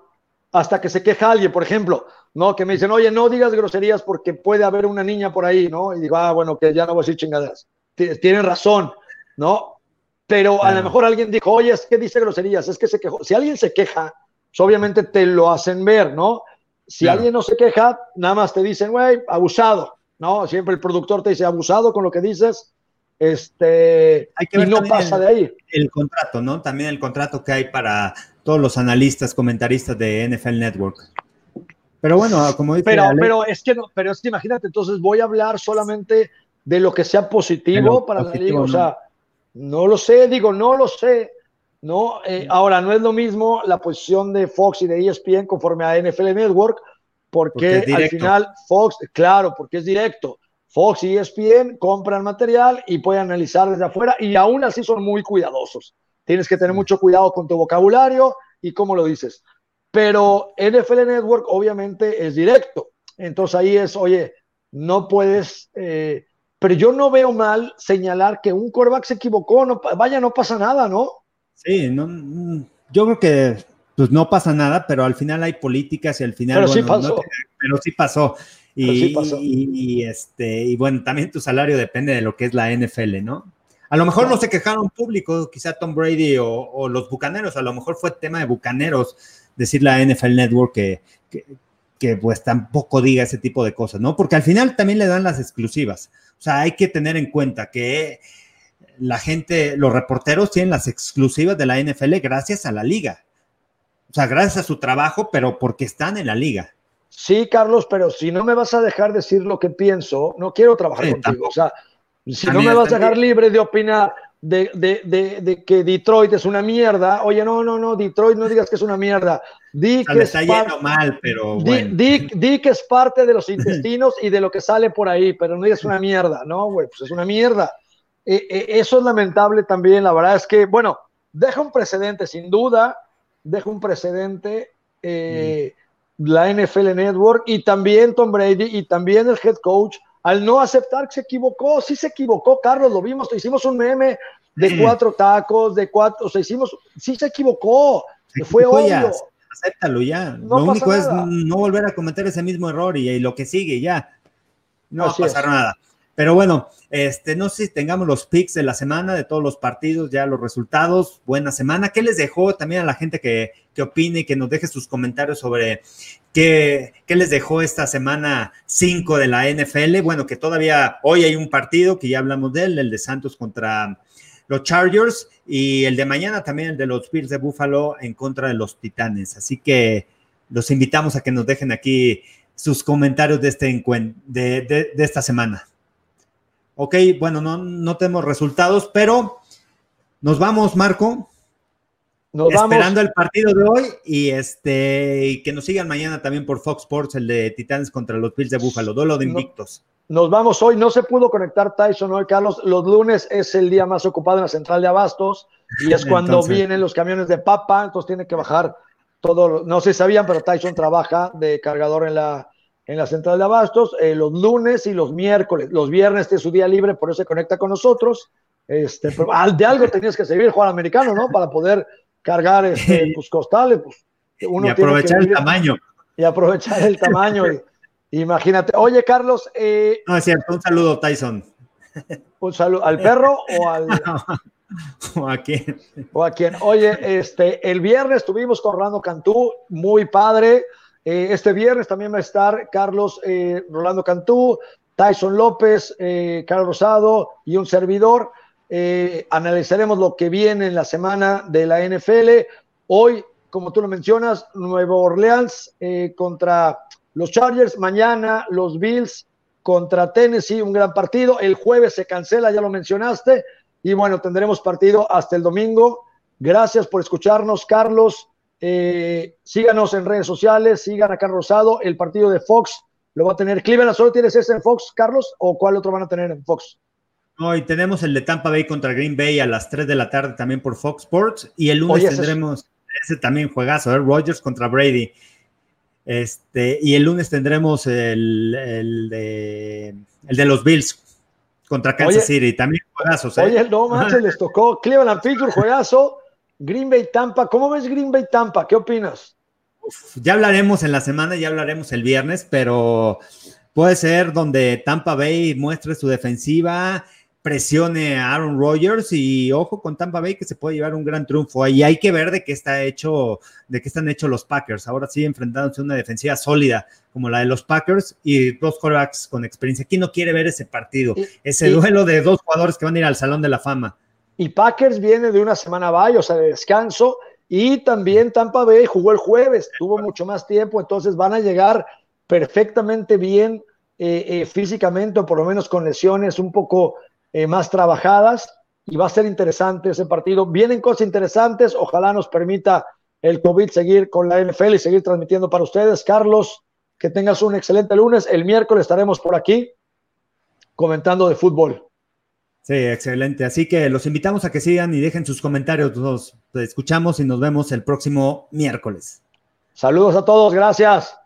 hasta que se queja alguien, por ejemplo, ¿no? Que me dicen, oye, no digas groserías porque puede haber una niña por ahí, ¿no? Y digo, ah, bueno, que ya no voy a decir chingaderas. Tienen razón, ¿no? Pero a lo mejor alguien dijo, oye, es que dice groserías, es que se quejó. Si alguien se queja, pues obviamente te lo hacen ver, ¿no? Si alguien no se queja, nada más te dicen, güey, abusado, ¿no? Siempre el productor te dice abusado con lo que dices, este, hay que y no pasa de ahí. El contrato, ¿no? También el contrato que hay para todos los analistas, comentaristas de NFL Network. Pero bueno, como dice pero, pero es que no, pero es que imagínate, entonces voy a hablar solamente de lo que sea positivo para la liga, o sea, no lo sé, digo, no lo sé, ¿no? Eh, ahora, no es lo mismo la posición de Fox y de ESPN conforme a NFL Network, porque, al final Fox, claro, porque es directo. Fox y ESPN compran material y pueden analizar desde afuera y aún así son muy cuidadosos. Tienes que tener mucho cuidado con tu vocabulario y cómo lo dices. Pero NFL Network obviamente es directo. Entonces ahí es, oye, no puedes, eh, pero yo no veo mal señalar que un quarterback se equivocó, no, vaya, no pasa nada, ¿no? Sí, no, yo creo que pues no pasa nada, pero al final hay políticas y al final. Pero sí pasó. pero sí pasó. Y, este, y bueno, también tu salario depende de lo que es la NFL, ¿no? A lo mejor no se quejaron público, quizá Tom Brady o, los bucaneros, a lo mejor fue tema de bucaneros decir la NFL Network que, que, pues tampoco diga ese tipo de cosas, ¿no? Porque al final también le dan las exclusivas. O sea, hay que tener en cuenta que la gente, los reporteros tienen las exclusivas de la NFL gracias a la liga. O sea, gracias a su trabajo, pero porque están en la liga. Sí, Carlos, pero si no me vas a dejar decir lo que pienso, no quiero trabajar contigo. O sea, si no me vas a dejar libre de opinar de, de, que Detroit es una mierda, oye, no, no, no, Detroit no digas que es una mierda. Di que está yendo mal, pero. Di, que es parte de los intestinos y de lo que sale por ahí, pero no digas una mierda, ¿no, güey? Pues es una mierda. Eh, eh, eso es lamentable también, la verdad es que, bueno, deja un precedente, sin duda, deja un precedente eh, la NFL Network y también Tom Brady y también el head coach al no aceptar que se equivocó. Sí se equivocó, Carlos, lo vimos, hicimos un meme de cuatro tacos, de cuatro, o sea, hicimos, sí se equivocó, fue obvio. acéptalo ya. lo único es no volver a cometer ese mismo error y, lo que sigue ya. No va a pasar nada. Pero bueno, este, no sé si tengamos los picks de la semana, de todos los partidos, ya los resultados. Buena semana. ¿Qué les dejó también a la gente que, que opine y que nos deje sus comentarios sobre qué, qué les dejó esta semana 5 de la NFL? Bueno, que todavía hoy hay un partido que ya hablamos de él, el de Santos contra los Chargers y el de mañana también el de los Bills de Buffalo en contra de los Titanes. Así que los invitamos a que nos dejen aquí sus comentarios de, este de, de esta semana. Ok, bueno, no, no tenemos resultados, pero nos vamos, Marco. Nos esperando el partido de hoy y este y que nos sigan mañana también por Fox Sports, el de Titanes contra los Bills de Búfalo, duelo de invictos. nos vamos hoy, no se pudo conectar Tyson hoy, Carlos. Los lunes es el día más ocupado en la central de Abastos y es cuando vienen los camiones de papa, entonces tiene que bajar todo. No se sabían, pero Tyson trabaja de cargador en la, en la central de abastos eh, los lunes y los miércoles. Los viernes es su día libre, por eso se conecta con nosotros. Este, de algo tenías que servir Juan Americano, ¿no? Para poder cargar este, tus costales. Pues, uno y aprovechar el tamaño. Y aprovechar el tamaño. imagínate. Oye, Carlos. Eh, no, es cierto. Un saludo, Tyson. Un saludo. ¿Al perro o al.? ¿O a quién? ¿O a quién? Oye, este, el viernes estuvimos con Rolando Cantú, muy padre. Eh, este viernes también va a estar Carlos eh, Rolando Cantú, Tyson López, eh, Carlos Rosado y un servidor. analizaremos lo que viene en la semana de la NFL. Hoy, como tú lo mencionas, Nuevo Orleans contra los Chargers. Mañana los Bills contra Tennessee, un gran partido. El jueves se cancela, ya lo mencionaste. Y bueno, tendremos partido hasta el domingo. Gracias por escucharnos, Carlos. Eh, síganos en redes sociales, sigan a Carlos Rosado. El partido de Fox lo va a tener Cleveland. ¿Solo tienes ese en Fox, Carlos? ¿O cuál otro van a tener en Fox? Hoy tenemos el de Tampa Bay contra Green Bay a las 3 de la tarde también por Fox Sports. Y el lunes tendremos ese también juegazo, ¿eh? Rogers contra Brady. Este, y el lunes tendremos el, de, el de los Bills contra Kansas City. También juegazos. ¿eh? Oye, no manches, les tocó Cleveland Pittsburgh, juegazo. Green Bay Tampa, ¿cómo ves Green Bay Tampa? ¿Qué opinas? ya hablaremos en la semana, ya hablaremos el viernes, pero puede ser donde Tampa Bay muestre su defensiva, presione a Aaron Rodgers y ojo con Tampa Bay que se puede llevar un gran triunfo. Y hay que ver de qué está hecho, de qué están hechos los Packers. Ahora sí enfrentándose a una defensiva sólida como la de los Packers y dos quarterbacks con experiencia. ¿Quién no quiere ver ese partido? Ese duelo de dos jugadores que van a ir al Salón de la Fama. Y Packers viene de una semana bye, o sea, de descanso, y también Tampa Bay jugó el jueves, tuvo mucho más tiempo, entonces van a llegar perfectamente bien eh, eh, físicamente, o por lo menos con lesiones un poco eh, más trabajadas, y va a ser interesante ese partido. Vienen cosas interesantes, ojalá nos permita el COVID seguir con la NFL y seguir transmitiendo para ustedes. Carlos, que tengas un excelente lunes. El miércoles estaremos por aquí comentando de fútbol. Sí, excelente. Así que los invitamos a que sigan y dejen sus comentarios. Nos escuchamos y nos vemos el próximo miércoles. Saludos a todos, gracias.